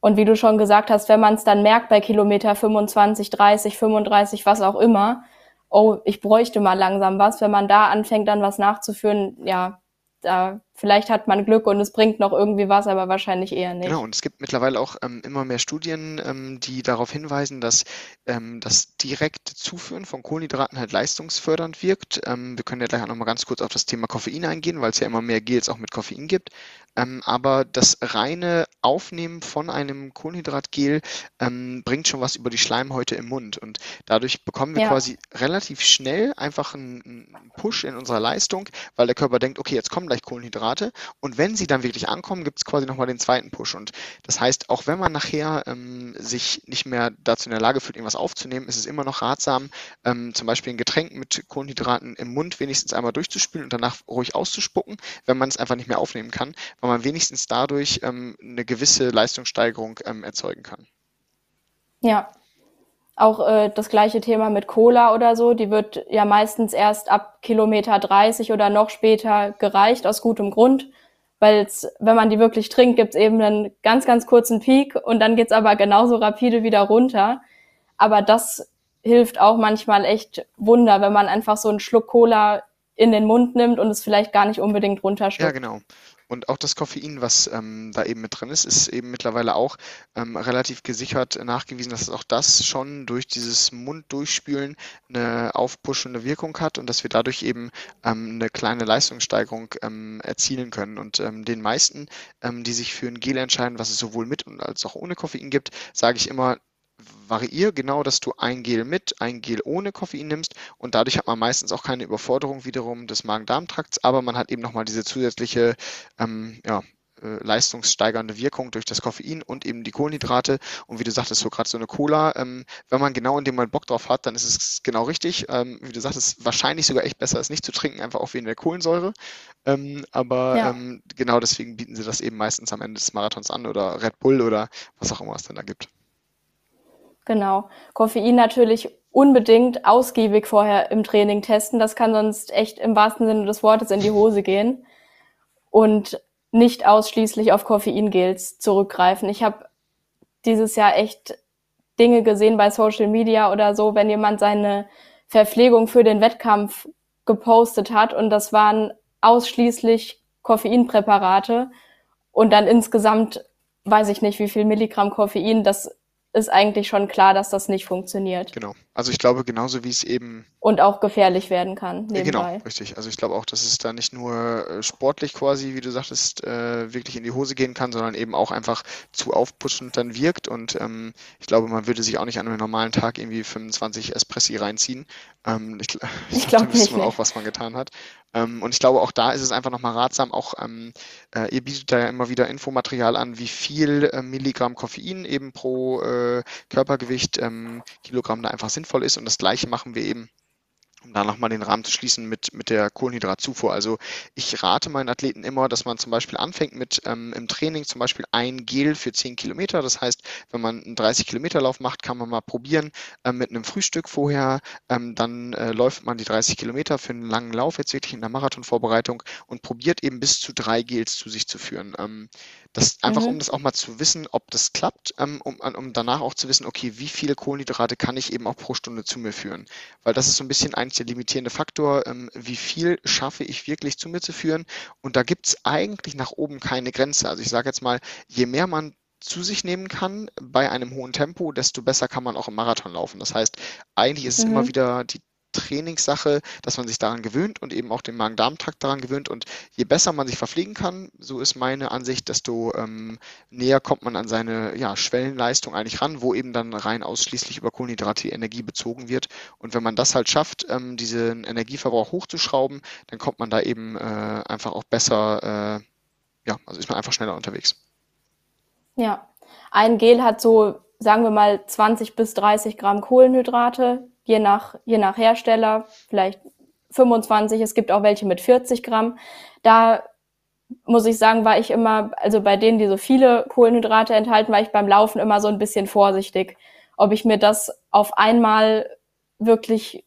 Und wie du schon gesagt hast, wenn man es dann merkt bei Kilometer 25, 30, 35, was auch immer, oh, ich bräuchte mal langsam was, wenn man da anfängt, dann was nachzuführen, ja, da vielleicht hat man Glück und es bringt noch irgendwie was, aber wahrscheinlich eher nicht. Genau, und es gibt mittlerweile auch ähm, immer mehr Studien, ähm, die darauf hinweisen, dass ähm, das direkte Zuführen von Kohlenhydraten halt leistungsfördernd wirkt. Ähm, wir können ja gleich auch nochmal ganz kurz auf das Thema Koffein eingehen, weil es ja immer mehr Gels auch mit Koffein gibt. Ähm, aber das reine Aufnehmen von einem Kohlenhydratgel ähm, bringt schon was über die Schleimhäute im Mund. Und dadurch bekommen wir ja. quasi relativ schnell einfach einen, einen Push in unserer Leistung, weil der Körper denkt, okay, jetzt kommen gleich Kohlenhydrate. Und wenn sie dann wirklich ankommen, gibt es quasi nochmal den zweiten Push. Und das heißt, auch wenn man nachher ähm, sich nicht mehr dazu in der Lage fühlt, irgendwas aufzunehmen, ist es immer noch ratsam, ähm, zum Beispiel ein Getränk mit Kohlenhydraten im Mund wenigstens einmal durchzuspülen und danach ruhig auszuspucken, wenn man es einfach nicht mehr aufnehmen kann weil man wenigstens dadurch ähm, eine gewisse Leistungssteigerung ähm, erzeugen kann. Ja, auch äh, das gleiche Thema mit Cola oder so, die wird ja meistens erst ab Kilometer 30 oder noch später gereicht, aus gutem Grund, weil wenn man die wirklich trinkt, gibt's eben einen ganz, ganz kurzen Peak und dann geht's aber genauso rapide wieder runter. Aber das hilft auch manchmal echt Wunder, wenn man einfach so einen Schluck Cola in den Mund nimmt und es vielleicht gar nicht unbedingt runterschluckt. Ja, genau. Und auch das Koffein, was ähm, da eben mit drin ist, ist eben mittlerweile auch ähm, relativ gesichert nachgewiesen, dass auch das schon durch dieses Munddurchspülen eine aufpuschende Wirkung hat und dass wir dadurch eben ähm, eine kleine Leistungssteigerung ähm, erzielen können. Und ähm, den meisten, ähm, die sich für ein Gel entscheiden, was es sowohl mit als auch ohne Koffein gibt, sage ich immer, variiere genau, dass du ein Gel mit, ein Gel ohne Koffein nimmst und dadurch hat man meistens auch keine Überforderung wiederum des Magen-Darm-Trakts, aber man hat eben nochmal diese zusätzliche ähm, ja, äh, leistungssteigernde Wirkung durch das Koffein und eben die Kohlenhydrate. Und wie du sagtest, so gerade so eine Cola, ähm, wenn man genau in dem Moment Bock drauf hat, dann ist es genau richtig. Ähm, wie du sagtest, wahrscheinlich sogar echt besser, es nicht zu trinken, einfach auch wegen der Kohlensäure. Ähm, aber ja. Ähm, genau deswegen bieten sie das eben meistens am Ende des Marathons an oder Red Bull oder was auch immer es dann da gibt. Genau. Koffein natürlich unbedingt ausgiebig vorher im Training testen. Das kann sonst echt im wahrsten Sinne des Wortes in die Hose gehen. Und nicht ausschließlich auf Koffeingels zurückgreifen. Ich habe dieses Jahr echt Dinge gesehen bei Social Media oder so, wenn jemand seine Verpflegung für den Wettkampf gepostet hat und das waren ausschließlich Koffeinpräparate und dann insgesamt weiß ich nicht, wie viel Milligramm Koffein, das ist eigentlich schon klar, dass das nicht funktioniert. Genau. Also ich glaube, genauso wie es eben. Und auch gefährlich werden kann. Nebenbei. Genau, richtig. Also ich glaube auch, dass es da nicht nur äh, sportlich quasi, wie du sagtest, äh, wirklich in die Hose gehen kann, sondern eben auch einfach zu aufpushend dann wirkt. Und ähm, ich glaube, man würde sich auch nicht an einem normalen Tag irgendwie 25 Espressi reinziehen. Ähm, ich, ich, ich glaube, da wüsste man auch, was man getan hat. Ähm, und ich glaube, auch da ist es einfach nochmal ratsam, auch ähm, äh, ihr bietet da ja immer wieder Infomaterial an, wie viel äh, Milligramm Koffein eben pro äh, Körpergewicht Kilogramm da einfach sinnvoll ist. Und das gleiche machen wir eben um da nochmal den Rahmen zu schließen mit, mit der Kohlenhydratzufuhr. Also ich rate meinen Athleten immer, dass man zum Beispiel anfängt mit ähm, im Training zum Beispiel ein Gel für 10 Kilometer. Das heißt, wenn man einen 30 Kilometer Lauf macht, kann man mal probieren ähm, mit einem Frühstück vorher. Ähm, dann äh, läuft man die 30 Kilometer für einen langen Lauf, jetzt wirklich in der Marathonvorbereitung und probiert eben bis zu drei Gels zu sich zu führen. Ähm, das einfach, mhm. um das auch mal zu wissen, ob das klappt, ähm, um, um danach auch zu wissen, okay, wie viele Kohlenhydrate kann ich eben auch pro Stunde zu mir führen. Weil das ist so ein bisschen eigentlich der limitierende Faktor, ähm, wie viel schaffe ich wirklich zu mir zu führen. Und da gibt es eigentlich nach oben keine Grenze. Also ich sage jetzt mal, je mehr man zu sich nehmen kann bei einem hohen Tempo, desto besser kann man auch im Marathon laufen. Das heißt, eigentlich ist es mhm. immer wieder die Trainingssache, dass man sich daran gewöhnt und eben auch den Magen-Darm-Trakt daran gewöhnt. Und je besser man sich verpflegen kann, so ist meine Ansicht, desto ähm, näher kommt man an seine ja, Schwellenleistung eigentlich ran, wo eben dann rein ausschließlich über Kohlenhydrate Energie bezogen wird. Und wenn man das halt schafft, ähm, diesen Energieverbrauch hochzuschrauben, dann kommt man da eben äh, einfach auch besser, äh, ja, also ist man einfach schneller unterwegs. Ja, ein Gel hat so, sagen wir mal, 20 bis 30 Gramm Kohlenhydrate je nach, je nach Hersteller, vielleicht 25, es gibt auch welche mit 40 Gramm. Da muss ich sagen, war ich immer, also bei denen, die so viele Kohlenhydrate enthalten, war ich beim Laufen immer so ein bisschen vorsichtig, ob ich mir das auf einmal wirklich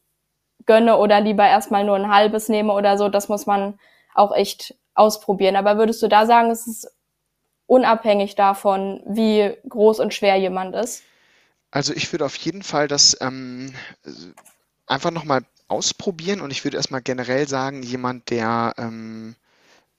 gönne oder lieber erstmal nur ein halbes nehme oder so, das muss man auch echt ausprobieren. Aber würdest du da sagen, es ist unabhängig davon, wie groß und schwer jemand ist? Also ich würde auf jeden Fall das ähm, einfach nochmal ausprobieren und ich würde erstmal generell sagen, jemand, der ähm,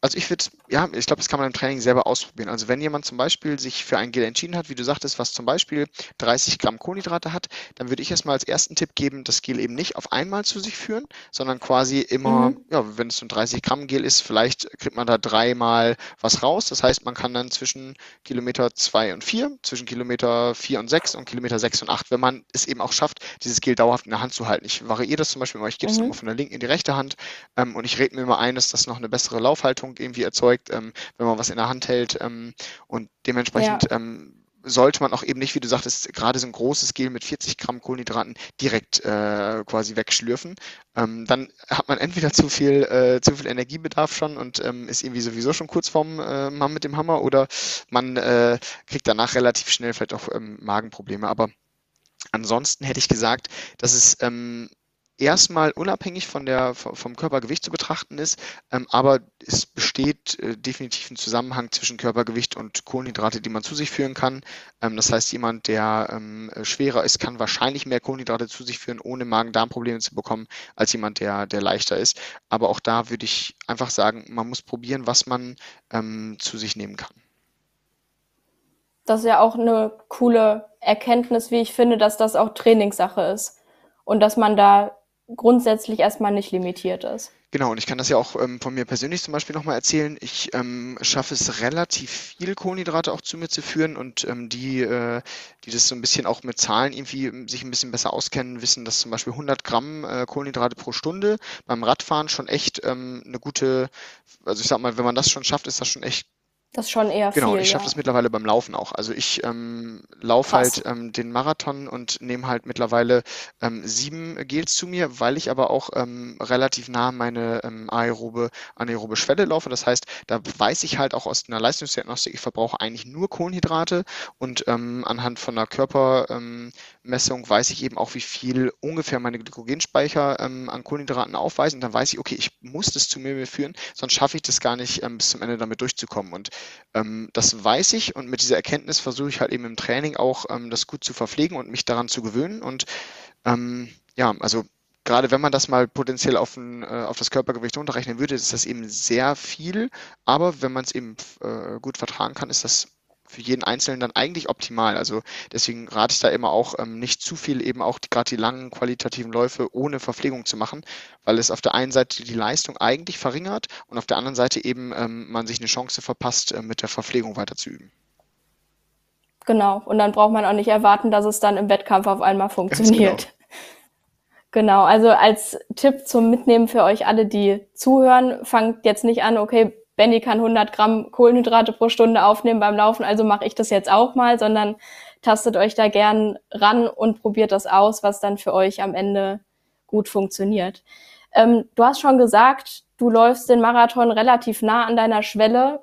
also ich würde, ja, ich glaube, das kann man im Training selber ausprobieren. Also wenn jemand zum Beispiel sich für ein Gel entschieden hat, wie du sagtest, was zum Beispiel 30 Gramm Kohlenhydrate hat, dann würde ich erstmal als ersten Tipp geben, das Gel eben nicht auf einmal zu sich führen, sondern quasi immer, mhm. ja, wenn es so ein 30 Gramm Gel ist, vielleicht kriegt man da dreimal was raus. Das heißt, man kann dann zwischen Kilometer zwei und vier, zwischen Kilometer vier und sechs und Kilometer sechs und acht, wenn man es eben auch schafft, dieses Gel dauerhaft in der Hand zu halten. Ich variiere das zum Beispiel immer, ich gebe es mhm. immer von der linken in die rechte Hand ähm, und ich rede mir immer ein, dass das noch eine bessere Laufhaltung irgendwie erzeugt, ähm, wenn man was in der Hand hält. Ähm, und dementsprechend ja. ähm, sollte man auch eben nicht, wie du sagtest, gerade so ein großes Gel mit 40 Gramm Kohlenhydraten direkt äh, quasi wegschlürfen. Ähm, dann hat man entweder zu viel, äh, zu viel Energiebedarf schon und ähm, ist irgendwie sowieso schon kurz vorm äh, Mann mit dem Hammer oder man äh, kriegt danach relativ schnell vielleicht auch ähm, Magenprobleme. Aber ansonsten hätte ich gesagt, dass es ähm, erstmal unabhängig von der, vom Körpergewicht zu betrachten ist, ähm, aber es besteht äh, definitiv ein Zusammenhang zwischen Körpergewicht und Kohlenhydrate, die man zu sich führen kann. Ähm, das heißt, jemand, der ähm, schwerer ist, kann wahrscheinlich mehr Kohlenhydrate zu sich führen, ohne Magen-Darm-Probleme zu bekommen, als jemand, der, der leichter ist. Aber auch da würde ich einfach sagen, man muss probieren, was man zu sich nehmen kann. Das ist ja auch eine coole Erkenntnis, wie ich finde, dass das auch Trainingssache ist und dass man da grundsätzlich erstmal nicht limitiert ist. Genau, und ich kann das ja auch ähm, von mir persönlich zum Beispiel nochmal erzählen. Ich ähm, schaffe es relativ viel Kohlenhydrate auch zu mir zu führen und ähm, die, äh, die das so ein bisschen auch mit Zahlen irgendwie ähm, sich ein bisschen besser auskennen, wissen, dass zum Beispiel 100 Gramm äh, Kohlenhydrate pro Stunde beim Radfahren schon echt ähm, eine gute, also ich sag mal, wenn man das schon schafft, ist das schon echt das ist schon eher genau, viel. Genau, ich schaffe ja. das mittlerweile beim Laufen auch. Also ich ähm, laufe halt ähm, den Marathon und nehme halt mittlerweile ähm, sieben Gels zu mir, weil ich aber auch ähm, relativ nah meine ähm, aerobe, anaerobe Schwelle laufe. Das heißt, da weiß ich halt auch aus einer Leistungsdiagnostik, ich verbrauche eigentlich nur Kohlenhydrate und ähm, anhand von einer Körpermessung weiß ich eben auch, wie viel ungefähr meine Glykogenspeicher ähm, an Kohlenhydraten aufweisen. Und dann weiß ich, okay, ich muss das zu mir führen, sonst schaffe ich das gar nicht, ähm, bis zum Ende damit durchzukommen. Und ähm, das weiß ich und mit dieser Erkenntnis versuche ich halt eben im Training auch ähm, das gut zu verpflegen und mich daran zu gewöhnen. Und ähm, ja, also gerade wenn man das mal potenziell auf, ein, äh, auf das Körpergewicht runterrechnen würde, ist das eben sehr viel. Aber wenn man es eben äh, gut vertragen kann, ist das für jeden Einzelnen dann eigentlich optimal. Also deswegen rate ich da immer auch ähm, nicht zu viel eben auch gerade die langen qualitativen Läufe ohne Verpflegung zu machen, weil es auf der einen Seite die Leistung eigentlich verringert und auf der anderen Seite eben ähm, man sich eine Chance verpasst, äh, mit der Verpflegung weiterzuüben. Genau. Und dann braucht man auch nicht erwarten, dass es dann im Wettkampf auf einmal funktioniert. Genau. genau. Also als Tipp zum Mitnehmen für euch alle, die zuhören, fangt jetzt nicht an, okay, Benny kann 100 Gramm Kohlenhydrate pro Stunde aufnehmen beim Laufen, also mache ich das jetzt auch mal, sondern tastet euch da gern ran und probiert das aus, was dann für euch am Ende gut funktioniert. Ähm, du hast schon gesagt, du läufst den Marathon relativ nah an deiner Schwelle.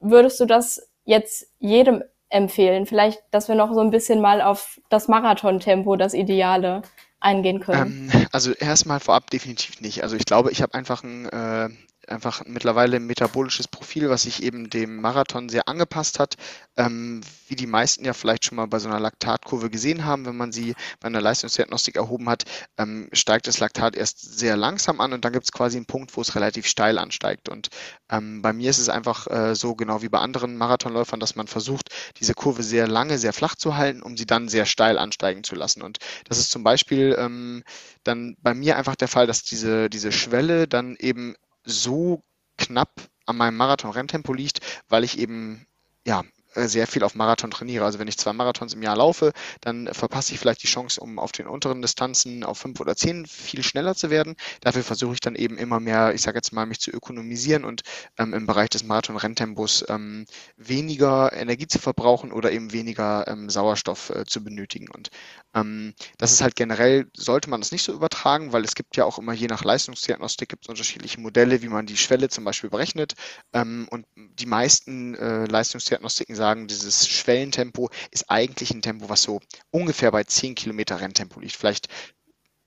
Würdest du das jetzt jedem empfehlen? Vielleicht, dass wir noch so ein bisschen mal auf das Marathontempo, das Ideale eingehen können. Ähm, also erstmal vorab definitiv nicht. Also ich glaube, ich habe einfach ein äh, einfach mittlerweile ein metabolisches Profil, was sich eben dem Marathon sehr angepasst hat, ähm, wie die meisten ja vielleicht schon mal bei so einer Laktatkurve gesehen haben, wenn man sie bei einer Leistungsdiagnostik erhoben hat, ähm, steigt das Laktat erst sehr langsam an und dann gibt es quasi einen Punkt, wo es relativ steil ansteigt. Und ähm, bei mir ist es einfach äh, so, genau wie bei anderen Marathonläufern, dass man versucht, diese Kurve sehr lange, sehr flach zu halten, um sie dann sehr steil ansteigen zu lassen. Und das ist zum Beispiel ähm, dann bei mir einfach der Fall, dass diese, diese Schwelle dann eben so knapp an meinem Marathon-Renntempo liegt, weil ich eben ja sehr viel auf Marathon trainiere. Also wenn ich zwei Marathons im Jahr laufe, dann verpasse ich vielleicht die Chance, um auf den unteren Distanzen auf fünf oder zehn viel schneller zu werden. Dafür versuche ich dann eben immer mehr, ich sage jetzt mal, mich zu ökonomisieren und ähm, im Bereich des Marathon-Renntempos ähm, weniger Energie zu verbrauchen oder eben weniger ähm, Sauerstoff äh, zu benötigen. Und ähm, das ist halt generell, sollte man das nicht so übertragen, weil es gibt ja auch immer je nach Leistungsdiagnostik gibt es unterschiedliche Modelle, wie man die Schwelle zum Beispiel berechnet. Ähm, und die meisten äh, Leistungsdiagnostiken sagen, dieses Schwellentempo ist eigentlich ein Tempo, was so ungefähr bei 10 Kilometer Renntempo liegt. Vielleicht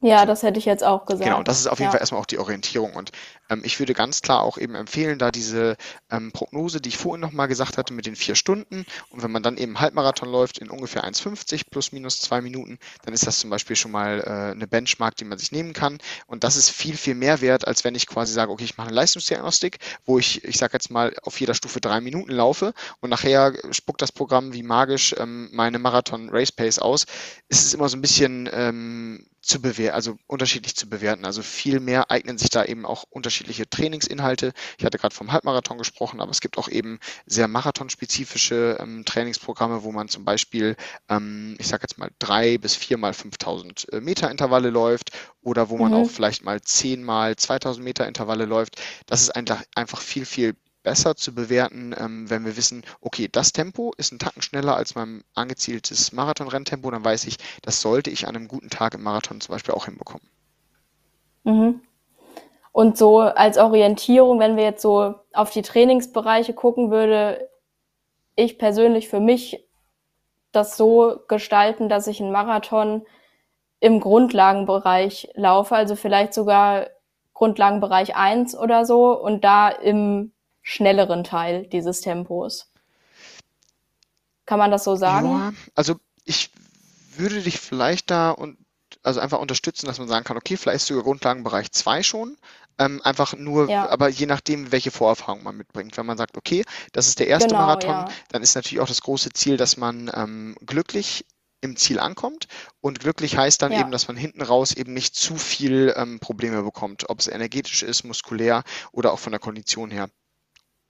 Ja, das hätte ich jetzt auch gesagt. Genau, das ist auf jeden ja. Fall erstmal auch die Orientierung. Und ähm, ich würde ganz klar auch eben empfehlen, da diese ähm, Prognose, die ich vorhin nochmal gesagt hatte, mit den vier Stunden und wenn man dann eben Halbmarathon läuft in ungefähr 1,50 plus minus zwei Minuten, dann ist das zum Beispiel schon mal äh, eine Benchmark, die man sich nehmen kann. Und das ist viel, viel mehr wert, als wenn ich quasi sage, okay, ich mache eine Leistungsdiagnostik, wo ich, ich sage jetzt mal, auf jeder Stufe drei Minuten laufe und nachher spuckt das Programm wie magisch ähm, meine Marathon-Race-Pace aus. Ist es immer so ein bisschen ähm, zu bewerten, also unterschiedlich zu bewerten. Also viel mehr eignen sich da eben auch unterschiedliche Trainingsinhalte. Ich hatte gerade vom Halbmarathon gesprochen, aber es gibt auch eben sehr marathonspezifische ähm, Trainingsprogramme, wo man zum Beispiel, ähm, ich sage jetzt mal drei bis vier mal 5000 äh, Meter Intervalle läuft oder wo man Mhm. auch vielleicht mal zehn mal 2000 Meter Intervalle läuft. Das ist einfach, einfach viel, viel besser zu bewerten, ähm, wenn wir wissen, okay, das Tempo ist ein Tacken schneller als mein angezieltes Marathon-Renntempo, dann weiß ich, das sollte ich an einem guten Tag im Marathon zum Beispiel auch hinbekommen. Mhm. Und so als Orientierung, wenn wir jetzt so auf die Trainingsbereiche gucken, würde ich persönlich für mich das so gestalten, dass ich einen Marathon im Grundlagenbereich laufe, also vielleicht sogar Grundlagenbereich 1 oder so und da im schnelleren Teil dieses Tempos. Kann man das so sagen? Ja, also ich würde dich vielleicht da und also einfach unterstützen, dass man sagen kann, okay, vielleicht sogar Grundlagenbereich 2 schon. Ähm, einfach nur, Ja. aber je nachdem, welche Vorerfahrung man mitbringt. Wenn man sagt, okay, das ist der erste Genau, Marathon, ja. dann ist natürlich auch das große Ziel, dass man ähm, glücklich im Ziel ankommt. Und glücklich heißt dann Ja. eben, dass man hinten raus eben nicht zu viel ähm, Probleme bekommt, ob es energetisch ist, muskulär oder auch von der Kondition her.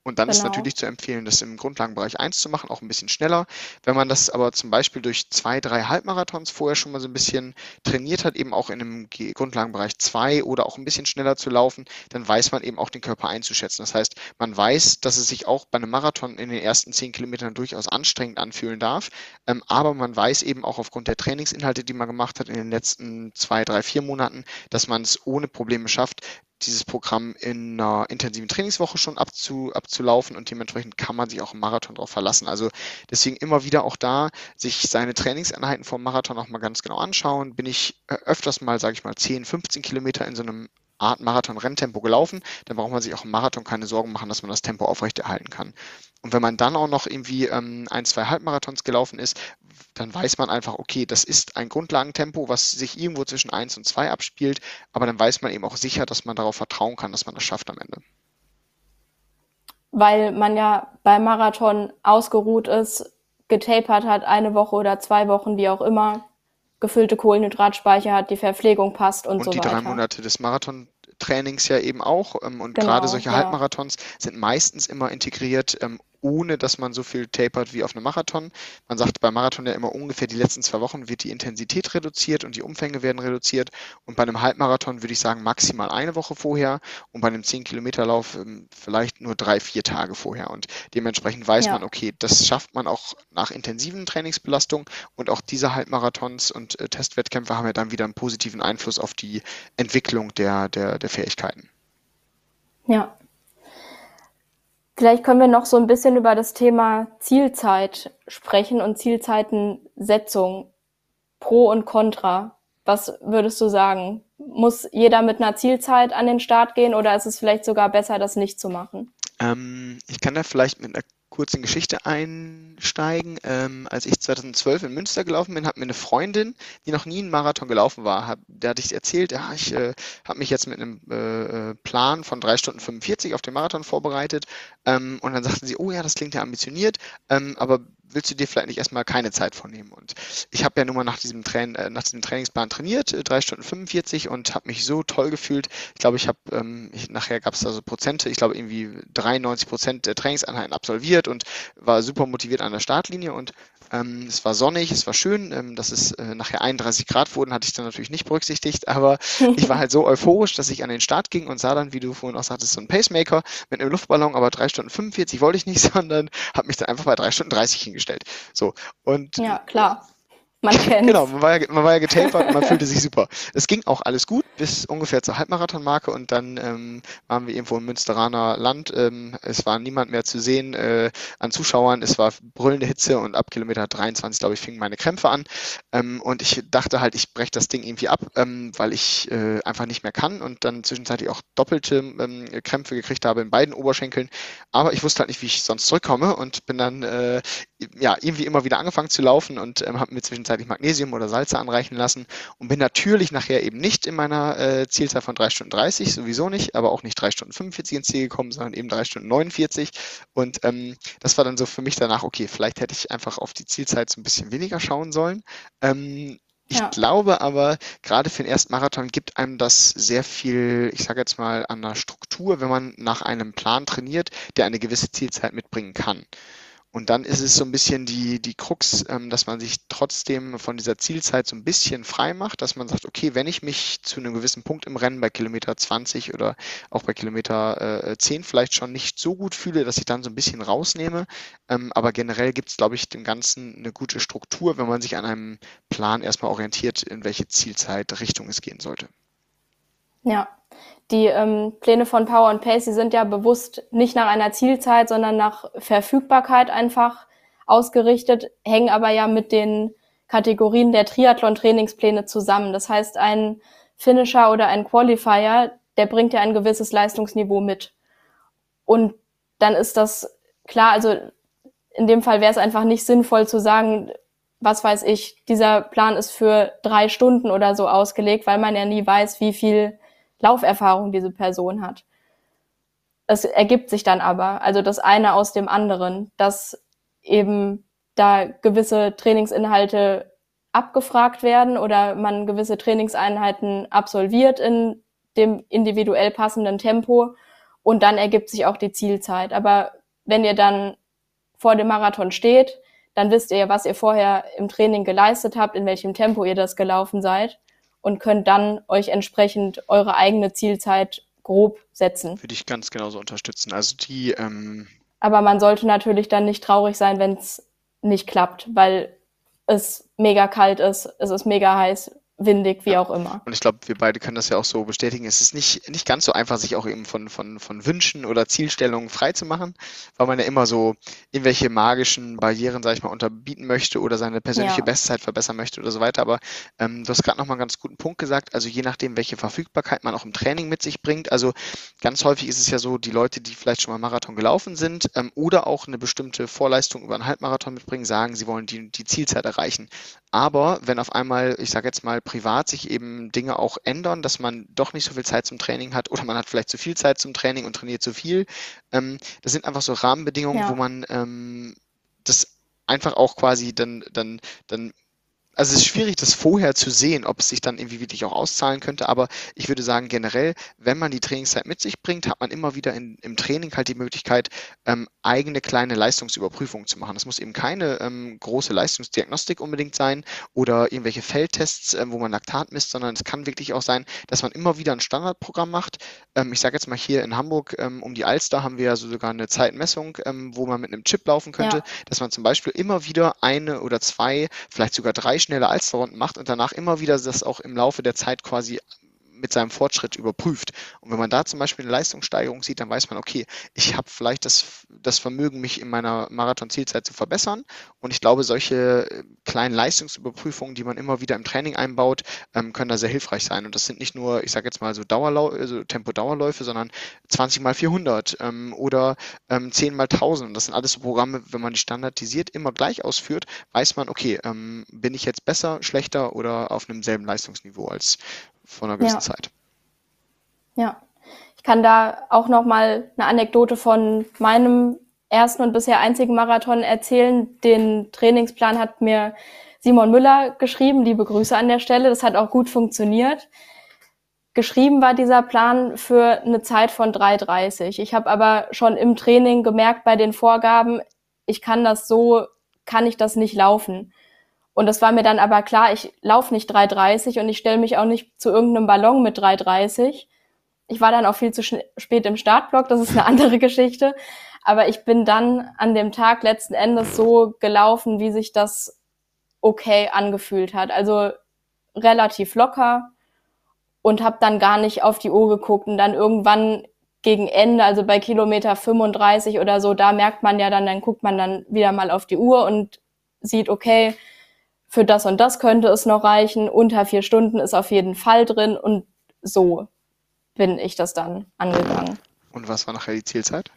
Und dann ist Genau. natürlich zu empfehlen, das im Grundlagenbereich 1 zu machen, auch ein bisschen schneller. Wenn man das aber zum Beispiel durch zwei, drei Halbmarathons vorher schon mal so ein bisschen trainiert hat, eben auch in einem Ge- Grundlagenbereich 2 oder auch ein bisschen schneller zu laufen, dann weiß man eben auch den Körper einzuschätzen. Das heißt, man weiß, dass es sich auch bei einem Marathon in den ersten 10 Kilometern durchaus anstrengend anfühlen darf. Ähm, aber man weiß eben auch aufgrund der Trainingsinhalte, die man gemacht hat in den letzten zwei, drei, vier Monaten, dass man es ohne Probleme schafft, dieses Programm in einer intensiven Trainingswoche schon abzu, abzulaufen und dementsprechend kann man sich auch im Marathon darauf verlassen. Also deswegen immer wieder auch da sich seine Trainingseinheiten vom Marathon auch mal ganz genau anschauen. Bin ich äh, öfters mal, sage ich mal, 10, 15 Kilometer in so einem Art Marathon-Renntempo gelaufen, dann braucht man sich auch im Marathon keine Sorgen machen, dass man das Tempo aufrechterhalten kann. Und wenn man dann auch noch irgendwie ähm, ein, zwei Halbmarathons gelaufen ist, dann weiß man einfach, okay, das ist ein Grundlagentempo, was sich irgendwo zwischen 1 und 2 abspielt, aber dann weiß man eben auch sicher, dass man darauf vertrauen kann, dass man das schafft am Ende. weil man ja beim Marathon ausgeruht ist, getapert hat, eine Woche oder zwei Wochen, wie auch immer, gefüllte Kohlenhydratspeicher hat, die Verpflegung passt und, Und so die weiter. drei Monate des Marathontrainings ja eben auch. Ähm, und Genau, gerade solche ja. Halbmarathons sind meistens immer integriert, ähm, ohne dass man so viel tapert wie auf einem Marathon. Man sagt beim Marathon ja immer ungefähr die letzten zwei Wochen wird die Intensität reduziert und die Umfänge werden reduziert. Und bei einem Halbmarathon würde ich sagen maximal eine Woche vorher und bei einem 10-Kilometer-Lauf ähm, vielleicht nur drei, vier Tage vorher. Und dementsprechend weiß Ja. man, okay, das schafft man auch nach intensiven Trainingsbelastungen und auch diese Halbmarathons und äh, Testwettkämpfe haben ja dann wieder einen positiven Einfluss auf die Entwicklung der, der, der Fähigkeiten. Ja. Vielleicht können wir noch so ein bisschen über das Thema Zielzeit sprechen und Zielzeitensetzung. Pro und Contra. Was würdest du sagen? Muss jeder mit einer Zielzeit an den Start gehen oder ist es vielleicht sogar besser, das nicht zu machen? Ähm, ich kann da vielleicht mit einer kurzen Geschichte einsteigen. Ähm, als ich 2012 in Münster gelaufen bin, hat mir eine Freundin, die noch nie einen Marathon gelaufen war, hab, der hatte ich erzählt, ja, ich äh, habe mich jetzt mit einem äh, äh, Plan von drei Stunden 45 auf den Marathon vorbereitet. Ähm, und dann sagte sie, oh ja, das klingt ja ambitioniert, ähm, aber willst du dir vielleicht nicht erstmal keine Zeit vornehmen? Und ich habe ja nun mal nach diesem, Train äh, nach diesem Trainingsplan trainiert, äh, drei Stunden 45 und habe mich so toll gefühlt. Ich glaube, ich habe, ähm, nachher gab es da so Prozente, ich glaube irgendwie 93 Prozent der Trainingseinheiten absolviert und war super motiviert an der Startlinie und ähm, es war sonnig, es war schön, ähm, dass es äh, nachher 31 Grad wurden, hatte ich dann natürlich nicht berücksichtigt, aber ich war halt so euphorisch, dass ich an den Start ging und sah dann, wie du vorhin auch sagtest, so ein Pacemaker mit einem Luftballon, aber drei Stunden 45 wollte ich nicht, sondern habe mich dann einfach bei drei Stunden 30 hingestellt. So und Ja, klar. Man kennt. Genau, man war ja, man war ja getapert und man fühlte sich super. Es ging auch alles gut bis ungefähr zur Halbmarathonmarke und dann ähm, waren wir irgendwo im Münsteraner Land. Ähm, es war niemand mehr zu sehen äh, an Zuschauern. Es war brüllende Hitze und ab Kilometer 23, glaube ich, fingen meine Krämpfe an. Ähm, und ich dachte halt, ich breche das Ding irgendwie ab, ähm, weil ich äh, einfach nicht mehr kann und dann zwischenzeitlich auch doppelte ähm, Krämpfe gekriegt habe in beiden Oberschenkeln. Aber ich wusste halt nicht, wie ich sonst zurückkomme und bin dann äh, ja irgendwie immer wieder angefangen zu laufen und ähm, habe mir zwischenzeitlich Magnesium oder Salze anreichen lassen und bin natürlich nachher eben nicht in meiner äh, Zielzeit von 3 Stunden 30, sowieso nicht, aber auch nicht 3 Stunden 45 ins Ziel gekommen, sondern eben 3 Stunden 49 und ähm, das war dann so für mich danach, okay, vielleicht hätte ich einfach auf die Zielzeit so ein bisschen weniger schauen sollen. Ähm, ich ja. glaube aber, gerade für den ersten Marathon gibt einem das sehr viel, ich sage jetzt mal, an der Struktur, wenn man nach einem Plan trainiert, der eine gewisse Zielzeit mitbringen kann. Und dann ist es so ein bisschen die, die Krux, ähm, dass man sich trotzdem von dieser Zielzeit so ein bisschen frei macht, dass man sagt, okay, wenn ich mich zu einem gewissen Punkt im Rennen bei Kilometer 20 oder auch bei Kilometer äh, 10 vielleicht schon nicht so gut fühle, dass ich dann so ein bisschen rausnehme. Ähm, aber generell gibt es, glaube ich, dem Ganzen eine gute Struktur, wenn man sich an einem Plan erstmal orientiert, in welche Zielzeitrichtung es gehen sollte. Ja, die ähm, Pläne von Power and Pace, die sind ja bewusst nicht nach einer Zielzeit, sondern nach Verfügbarkeit einfach ausgerichtet, hängen aber ja mit den Kategorien der Triathlon-Trainingspläne zusammen. Das heißt, ein Finisher oder ein Qualifier, der bringt ja ein gewisses Leistungsniveau mit. Und dann ist das klar, also in dem Fall wäre es einfach nicht sinnvoll zu sagen, was weiß ich, dieser Plan ist für drei Stunden oder so ausgelegt, weil man ja nie weiß, wie viel Lauferfahrung diese Person hat. Es ergibt sich dann aber, also das eine aus dem anderen, dass eben da gewisse Trainingsinhalte abgefragt werden oder man gewisse Trainingseinheiten absolviert in dem individuell passenden Tempo und dann ergibt sich auch die Zielzeit. Aber wenn ihr dann vor dem Marathon steht, dann wisst ihr, was ihr vorher im Training geleistet habt, in welchem Tempo ihr das gelaufen seid und könnt dann euch entsprechend eure eigene Zielzeit grob setzen. Würde ich ganz genauso unterstützen. Also die. Ähm Aber man sollte natürlich dann nicht traurig sein, wenn es nicht klappt, weil es mega kalt ist, es ist mega heiß, windig, wie ja. auch immer. Und ich glaube, wir beide können das ja auch so bestätigen. Es ist nicht, nicht ganz so einfach, sich auch eben von, von, von Wünschen oder Zielstellungen frei zu machen, weil man ja immer so irgendwelche magischen Barrieren, sage ich mal, unterbieten möchte oder seine persönliche ja. Bestzeit verbessern möchte oder so weiter. Aber ähm, du hast gerade nochmal einen ganz guten Punkt gesagt. Also je nachdem, welche Verfügbarkeit man auch im Training mit sich bringt. Also ganz häufig ist es ja so, die Leute, die vielleicht schon mal Marathon gelaufen sind ähm, oder auch eine bestimmte Vorleistung über einen Halbmarathon mitbringen, sagen, sie wollen die, die Zielzeit erreichen. Aber wenn auf einmal, ich sage jetzt mal, privat sich eben Dinge auch ändern, dass man doch nicht so viel Zeit zum Training hat oder man hat vielleicht zu viel Zeit zum Training und trainiert zu viel. Ähm, das sind einfach so Rahmenbedingungen, ja. wo man ähm, das einfach auch quasi dann, dann, dann also es ist schwierig, das vorher zu sehen, ob es sich dann irgendwie wirklich auch auszahlen könnte, aber ich würde sagen, generell, wenn man die Trainingszeit mit sich bringt, hat man immer wieder in, im Training halt die Möglichkeit, ähm, eigene kleine Leistungsüberprüfungen zu machen. Das muss eben keine ähm, große Leistungsdiagnostik unbedingt sein oder irgendwelche Feldtests, ähm, wo man Laktat misst, sondern es kann wirklich auch sein, dass man immer wieder ein Standardprogramm macht. Ähm, ich sage jetzt mal hier in Hamburg ähm, um die Alster haben wir ja so sogar eine Zeitmessung, ähm, wo man mit einem Chip laufen könnte, ja. dass man zum Beispiel immer wieder eine oder zwei, vielleicht sogar drei schnelle Alsterrunden macht und danach immer wieder das auch im Laufe der Zeit quasi mit seinem Fortschritt überprüft. Und wenn man da zum Beispiel eine Leistungssteigerung sieht, dann weiß man, okay, ich habe vielleicht das, das Vermögen, mich in meiner Marathon-Zielzeit zu verbessern. Und ich glaube, solche äh, kleinen Leistungsüberprüfungen, die man immer wieder im Training einbaut, ähm, können da sehr hilfreich sein. Und das sind nicht nur, ich sage jetzt mal so Dauerlau also Tempo-Dauerläufe, sondern 20 mal 400 ähm, oder ähm, 10 mal 1000. Das sind alles so Programme, wenn man die standardisiert immer gleich ausführt, weiß man, okay, ähm, bin ich jetzt besser, schlechter oder auf einem selben Leistungsniveau als vor einer gewissen ja. Zeit. Ja, ich kann da auch noch mal eine Anekdote von meinem ersten und bisher einzigen Marathon erzählen. Den Trainingsplan hat mir Simon Müller geschrieben. Liebe Grüße an der Stelle. Das hat auch gut funktioniert. Geschrieben war dieser Plan für eine Zeit von 3,30. Ich habe aber schon im Training gemerkt bei den Vorgaben, ich kann das so, kann ich das nicht laufen. Und das war mir dann aber klar, ich laufe nicht 3,30 und ich stelle mich auch nicht zu irgendeinem Ballon mit 3,30. Ich war dann auch viel zu spät im Startblock, das ist eine andere Geschichte. Aber ich bin dann an dem Tag letzten Endes so gelaufen, wie sich das okay angefühlt hat. Also relativ locker und habe dann gar nicht auf die Uhr geguckt und dann irgendwann gegen Ende, also bei Kilometer 35 oder so, da merkt man ja dann, dann guckt man dann wieder mal auf die Uhr und sieht, okay, für das und das könnte es noch reichen, unter vier Stunden ist auf jeden Fall drin und so bin ich das dann angegangen. Und was war nachher die Zielzeit?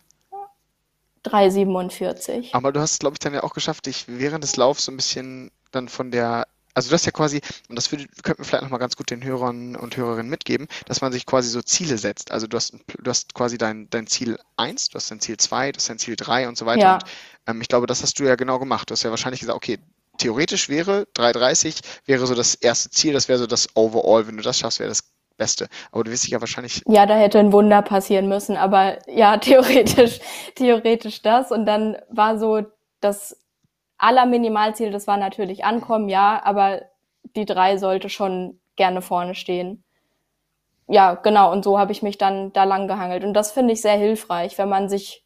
3,47. Aber du hast es, glaube ich, dann ja auch geschafft, dich während des Laufs so ein bisschen dann von der also du hast ja quasi, und das würde, könnten wir vielleicht nochmal ganz gut den Hörern und Hörerinnen mitgeben, dass man sich quasi so Ziele setzt. Also du hast, du hast quasi dein, dein Ziel 1, du hast dein Ziel 2, du hast dein Ziel 3 und so weiter. Ja. Und ähm, ich glaube, das hast du ja genau gemacht. Du hast ja wahrscheinlich gesagt, okay, theoretisch wäre 3,30 wäre so das erste Ziel, das wäre so das Overall. Wenn du das schaffst, wäre das Beste. Aber du wirst dich ja wahrscheinlich. Ja, da hätte ein Wunder passieren müssen, aber ja, theoretisch, theoretisch das. Und dann war so das aller Minimalziel, das war natürlich ankommen, ja, aber die drei sollte schon gerne vorne stehen. Ja, genau. Und so habe ich mich dann da lang gehangelt. Und das finde ich sehr hilfreich, wenn man sich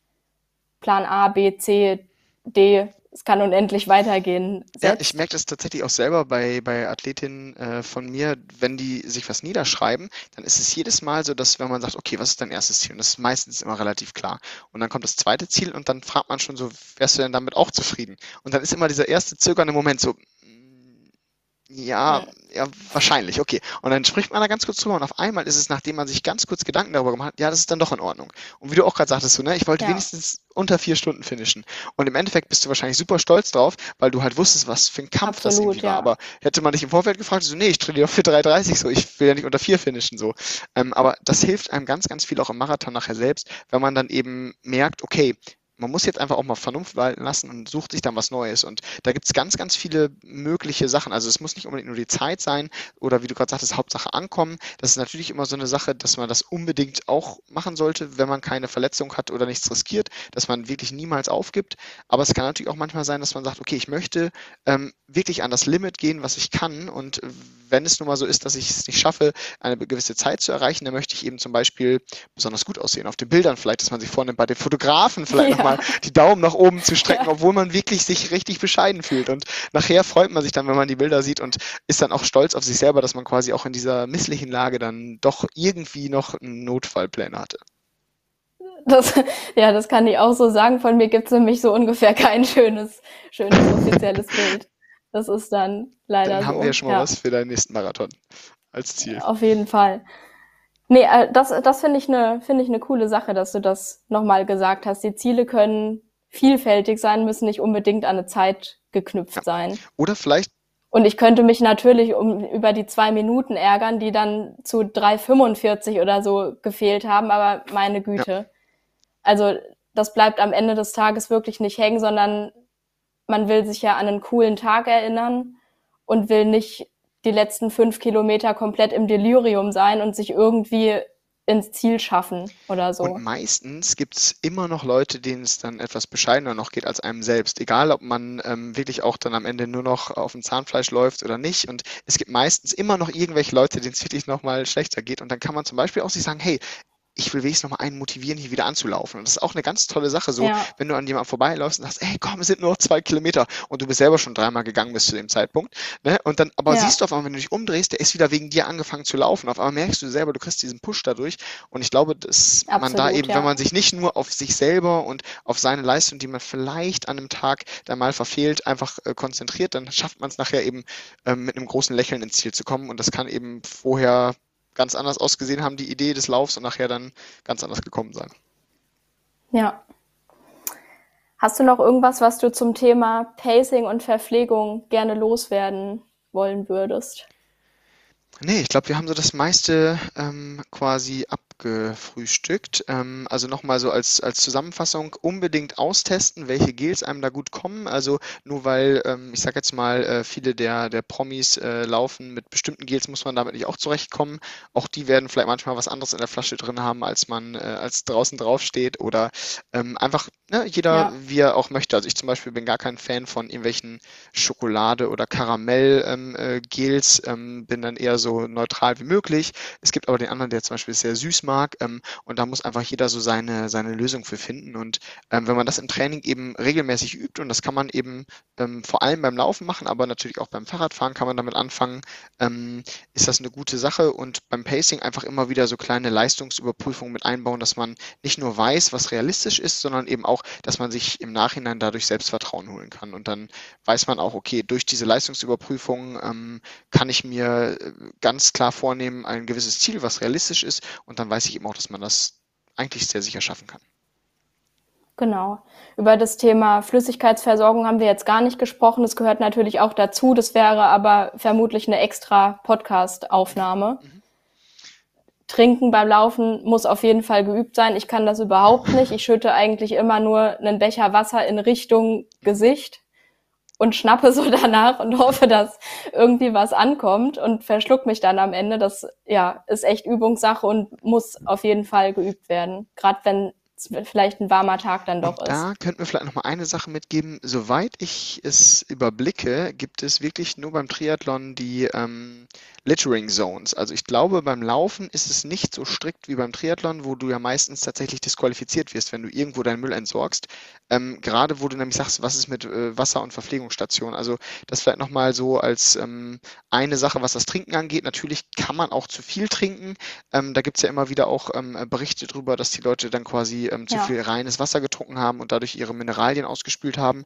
Plan A, B, C, D es kann unendlich weitergehen. Setzt. Ja, ich merke das tatsächlich auch selber bei, bei Athletinnen äh, von mir, wenn die sich was niederschreiben, dann ist es jedes Mal so, dass wenn man sagt, okay, was ist dein erstes Ziel? Und das ist meistens immer relativ klar. Und dann kommt das zweite Ziel und dann fragt man schon so, wärst du denn damit auch zufrieden? Und dann ist immer dieser erste zögernde Moment so, ja, ja, wahrscheinlich, okay. Und dann spricht man da ganz kurz drüber und auf einmal ist es, nachdem man sich ganz kurz Gedanken darüber gemacht hat, ja, das ist dann doch in Ordnung. Und wie du auch gerade sagtest, so, ne, ich wollte ja. wenigstens unter vier Stunden finishen. Und im Endeffekt bist du wahrscheinlich super stolz drauf, weil du halt wusstest, was für ein Kampf Absolut, das irgendwie ja. war. Aber hätte man dich im Vorfeld gefragt, so, nee, ich trainiere doch für 3,30 so, ich will ja nicht unter vier finishen, so. Ähm, aber das hilft einem ganz, ganz viel auch im Marathon nachher selbst, wenn man dann eben merkt, okay, man muss jetzt einfach auch mal Vernunft walten lassen und sucht sich dann was Neues. Und da gibt es ganz, ganz viele mögliche Sachen. Also es muss nicht unbedingt nur die Zeit sein oder wie du gerade sagtest, Hauptsache ankommen. Das ist natürlich immer so eine Sache, dass man das unbedingt auch machen sollte, wenn man keine Verletzung hat oder nichts riskiert, dass man wirklich niemals aufgibt. Aber es kann natürlich auch manchmal sein, dass man sagt, okay, ich möchte ähm, wirklich an das Limit gehen, was ich kann. Und wenn es nun mal so ist, dass ich es nicht schaffe, eine gewisse Zeit zu erreichen, dann möchte ich eben zum Beispiel besonders gut aussehen auf den Bildern, vielleicht, dass man sich vornimmt, bei den Fotografen vielleicht ja. nochmal die Daumen nach oben zu strecken, ja. obwohl man wirklich sich richtig bescheiden fühlt. Und nachher freut man sich dann, wenn man die Bilder sieht und ist dann auch stolz auf sich selber, dass man quasi auch in dieser misslichen Lage dann doch irgendwie noch einen Notfallplan hatte. Das, ja, das kann ich auch so sagen. Von mir gibt es nämlich so ungefähr kein schönes, schönes offizielles Bild. Das ist dann leider dann so. haben wir ja schon mal ja. was für deinen nächsten Marathon als Ziel. Auf jeden Fall. Nee, äh, das, das finde ich eine finde ich eine coole Sache, dass du das nochmal gesagt hast. Die Ziele können vielfältig sein, müssen nicht unbedingt an eine Zeit geknüpft ja. sein. Oder vielleicht und ich könnte mich natürlich um, über die zwei Minuten ärgern, die dann zu 3,45 oder so gefehlt haben, aber meine Güte. Ja. Also das bleibt am Ende des Tages wirklich nicht hängen, sondern man will sich ja an einen coolen Tag erinnern und will nicht die letzten fünf Kilometer komplett im Delirium sein und sich irgendwie ins Ziel schaffen oder so. Und meistens gibt es immer noch Leute, denen es dann etwas bescheidener noch geht als einem selbst. Egal, ob man ähm, wirklich auch dann am Ende nur noch auf dem Zahnfleisch läuft oder nicht. Und es gibt meistens immer noch irgendwelche Leute, denen es wirklich nochmal schlechter geht. Und dann kann man zum Beispiel auch sich sagen, hey, ich will wenigstens noch mal einen motivieren, hier wieder anzulaufen. Und das ist auch eine ganz tolle Sache, so, ja. wenn du an jemandem vorbeiläufst und sagst, ey, komm, es sind nur noch zwei Kilometer und du bist selber schon dreimal gegangen bis zu dem Zeitpunkt, ne? Und dann, aber ja. siehst du auf einmal, wenn du dich umdrehst, der ist wieder wegen dir angefangen zu laufen. Auf einmal merkst du selber, du kriegst diesen Push dadurch. Und ich glaube, dass Absolut, man da eben, ja. wenn man sich nicht nur auf sich selber und auf seine Leistung, die man vielleicht an einem Tag da mal verfehlt, einfach äh, konzentriert, dann schafft man es nachher eben äh, mit einem großen Lächeln ins Ziel zu kommen. Und das kann eben vorher ganz anders ausgesehen haben, die Idee des Laufs und nachher dann ganz anders gekommen sein. Ja. Hast du noch irgendwas, was du zum Thema Pacing und Verpflegung gerne loswerden wollen würdest? Nee, ich glaube, wir haben so das meiste ähm, quasi ab abgefrühstückt. Ähm, also nochmal so als, als Zusammenfassung unbedingt austesten, welche Gels einem da gut kommen. Also nur weil, ähm, ich sage jetzt mal, äh, viele der, der Promis äh, laufen mit bestimmten Gels, muss man damit nicht auch zurechtkommen. Auch die werden vielleicht manchmal was anderes in der Flasche drin haben, als man, äh, als draußen draufsteht. Oder ähm, einfach ne, jeder, ja. wie er auch möchte. Also ich zum Beispiel bin gar kein Fan von irgendwelchen Schokolade- oder Karamell-Gels. Ähm, äh, ähm, bin dann eher so so neutral wie möglich. Es gibt aber den anderen, der zum Beispiel sehr süß mag. Ähm, und da muss einfach jeder so seine, seine Lösung für finden. Und ähm, wenn man das im Training eben regelmäßig übt, und das kann man eben ähm, vor allem beim Laufen machen, aber natürlich auch beim Fahrradfahren kann man damit anfangen, ähm, ist das eine gute Sache. Und beim Pacing einfach immer wieder so kleine Leistungsüberprüfungen mit einbauen, dass man nicht nur weiß, was realistisch ist, sondern eben auch, dass man sich im Nachhinein dadurch Selbstvertrauen holen kann. Und dann weiß man auch, okay, durch diese Leistungsüberprüfung ähm, kann ich mir äh, ganz klar vornehmen, ein gewisses Ziel, was realistisch ist. Und dann weiß ich eben auch, dass man das eigentlich sehr sicher schaffen kann. Genau. Über das Thema Flüssigkeitsversorgung haben wir jetzt gar nicht gesprochen. Das gehört natürlich auch dazu. Das wäre aber vermutlich eine extra Podcast-Aufnahme. Mhm. Trinken beim Laufen muss auf jeden Fall geübt sein. Ich kann das überhaupt nicht. Ich schütte eigentlich immer nur einen Becher Wasser in Richtung Gesicht und schnappe so danach und hoffe, dass irgendwie was ankommt und verschluck mich dann am Ende. Das ja ist echt Übungssache und muss auf jeden Fall geübt werden. Gerade wenn vielleicht ein warmer Tag dann doch ist. Da könnten wir vielleicht noch mal eine Sache mitgeben. Soweit ich es überblicke, gibt es wirklich nur beim Triathlon die ähm, Littering Zones. Also ich glaube, beim Laufen ist es nicht so strikt wie beim Triathlon, wo du ja meistens tatsächlich disqualifiziert wirst, wenn du irgendwo deinen Müll entsorgst. Ähm, gerade wo du nämlich sagst, was ist mit äh, Wasser- und Verpflegungsstationen. Also das vielleicht nochmal so als ähm, eine Sache, was das Trinken angeht. Natürlich kann man auch zu viel trinken. Ähm, da gibt es ja immer wieder auch ähm, Berichte darüber, dass die Leute dann quasi ähm, zu ja. viel reines Wasser getrunken haben und dadurch ihre Mineralien ausgespült haben.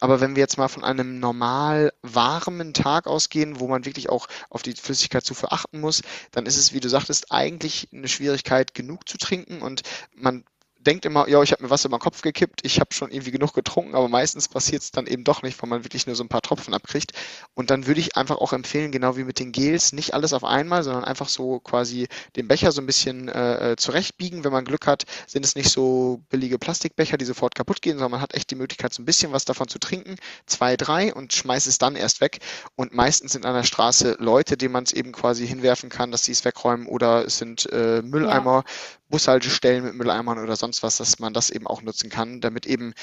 Aber wenn wir jetzt mal von einem normal warmen Tag ausgehen, wo man wirklich auch auf die Flüssigkeit zu verachten muss, dann ist es, wie du sagtest, eigentlich eine Schwierigkeit, genug zu trinken und man denkt immer, ja, ich habe mir was über den Kopf gekippt, ich habe schon irgendwie genug getrunken, aber meistens passiert es dann eben doch nicht, weil man wirklich nur so ein paar Tropfen abkriegt. Und dann würde ich einfach auch empfehlen, genau wie mit den Gels, nicht alles auf einmal, sondern einfach so quasi den Becher so ein bisschen äh, äh, zurechtbiegen. Wenn man Glück hat, sind es nicht so billige Plastikbecher, die sofort kaputt gehen, sondern man hat echt die Möglichkeit, so ein bisschen was davon zu trinken, zwei, drei und schmeißt es dann erst weg. Und meistens sind an der Straße Leute, denen man es eben quasi hinwerfen kann, dass sie es wegräumen oder es sind äh, Mülleimer, ja. Bushaltestellen mit Mülleimern oder sonst was, dass man das eben auch nutzen kann, damit eben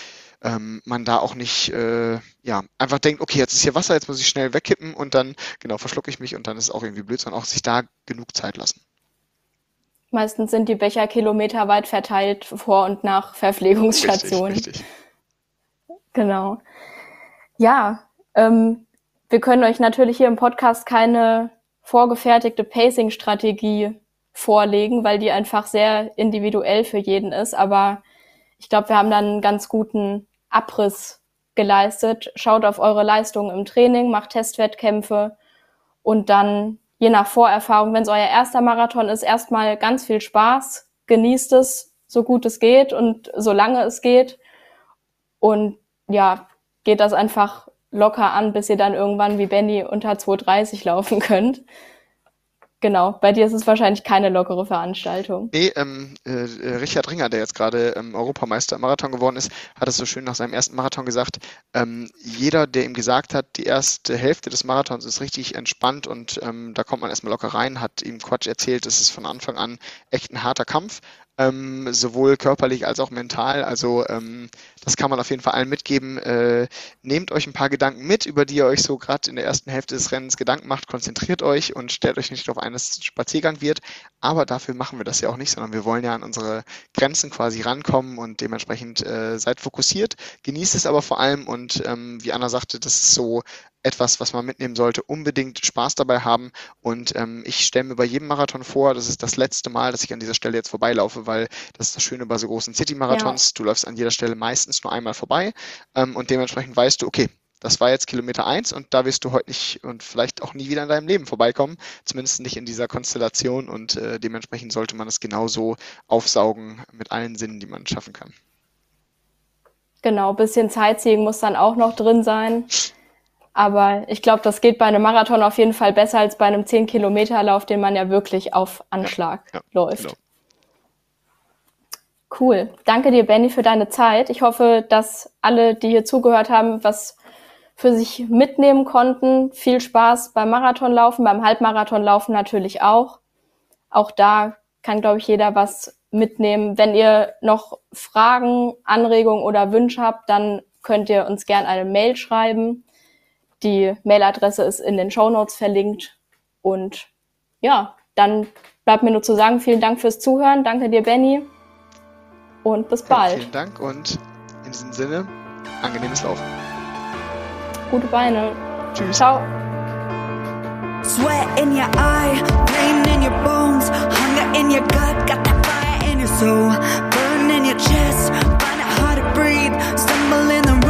ähm, man da auch nicht äh, ja einfach denkt, okay, jetzt ist hier Wasser, jetzt muss ich schnell wegkippen und dann genau verschlucke ich mich und dann ist es auch irgendwie blöd, sondern auch sich da genug Zeit lassen. Meistens sind die Becher kilometerweit verteilt vor und nach Verpflegungsstationen. Richtig, richtig. Genau. Ja, ähm, wir können euch natürlich hier im Podcast keine vorgefertigte Pacing-Strategie vorlegen, weil die einfach sehr individuell für jeden ist. Aber ich glaube, wir haben dann einen ganz guten Abriss geleistet. Schaut auf eure Leistungen im Training, macht Testwettkämpfe und dann je nach Vorerfahrung, wenn es euer erster Marathon ist, erstmal ganz viel Spaß, genießt es so gut es geht und so lange es geht und ja, geht das einfach locker an, bis ihr dann irgendwann wie Benny unter 2,30 laufen könnt. Genau, bei dir ist es wahrscheinlich keine lockere Veranstaltung. Nee, ähm, äh, Richard Ringer, der jetzt gerade ähm, Europameister im Marathon geworden ist, hat es so schön nach seinem ersten Marathon gesagt, ähm, jeder, der ihm gesagt hat, die erste Hälfte des Marathons ist richtig entspannt und ähm, da kommt man erstmal locker rein, hat ihm Quatsch erzählt, es ist von Anfang an echt ein harter Kampf ähm, sowohl körperlich als auch mental. Also ähm, das kann man auf jeden Fall allen mitgeben. Äh, nehmt euch ein paar Gedanken mit, über die ihr euch so gerade in der ersten Hälfte des Rennens Gedanken macht. Konzentriert euch und stellt euch nicht auf eines Spaziergang wird. Aber dafür machen wir das ja auch nicht, sondern wir wollen ja an unsere Grenzen quasi rankommen und dementsprechend äh, seid fokussiert. Genießt es aber vor allem und ähm, wie Anna sagte, das ist so etwas, was man mitnehmen sollte, unbedingt Spaß dabei haben. Und ähm, ich stelle mir bei jedem Marathon vor, das ist das letzte Mal, dass ich an dieser Stelle jetzt vorbeilaufe, weil das ist das Schöne bei so großen City-Marathons. Ja. Du läufst an jeder Stelle meistens nur einmal vorbei ähm, und dementsprechend weißt du, okay, das war jetzt Kilometer eins und da wirst du heute nicht und vielleicht auch nie wieder in deinem Leben vorbeikommen, zumindest nicht in dieser Konstellation und äh, dementsprechend sollte man es genauso aufsaugen mit allen Sinnen, die man schaffen kann. Genau, bisschen Sightseeing muss dann auch noch drin sein. Aber ich glaube, das geht bei einem Marathon auf jeden Fall besser als bei einem 10-Kilometer-Lauf, den man ja wirklich auf Anschlag ja, ja, läuft. Genau. Cool. Danke dir, Benny, für deine Zeit. Ich hoffe, dass alle, die hier zugehört haben, was für sich mitnehmen konnten. Viel Spaß beim Marathonlaufen, beim Halbmarathonlaufen natürlich auch. Auch da kann, glaube ich, jeder was mitnehmen. Wenn ihr noch Fragen, Anregungen oder Wünsche habt, dann könnt ihr uns gerne eine Mail schreiben. Die Mailadresse ist in den Show Notes verlinkt. Und ja, dann bleibt mir nur zu sagen, vielen Dank fürs Zuhören. Danke dir, Benny. Und bis bald. Ja, vielen Dank und in diesem Sinne, angenehmes Laufen. Gute Beine. Tschüss. Ciao. Sweat in your eye, pain in your bones, hunger in your gut, got that fire in your soul, burn in your chest, find it hard to breathe, stumble in the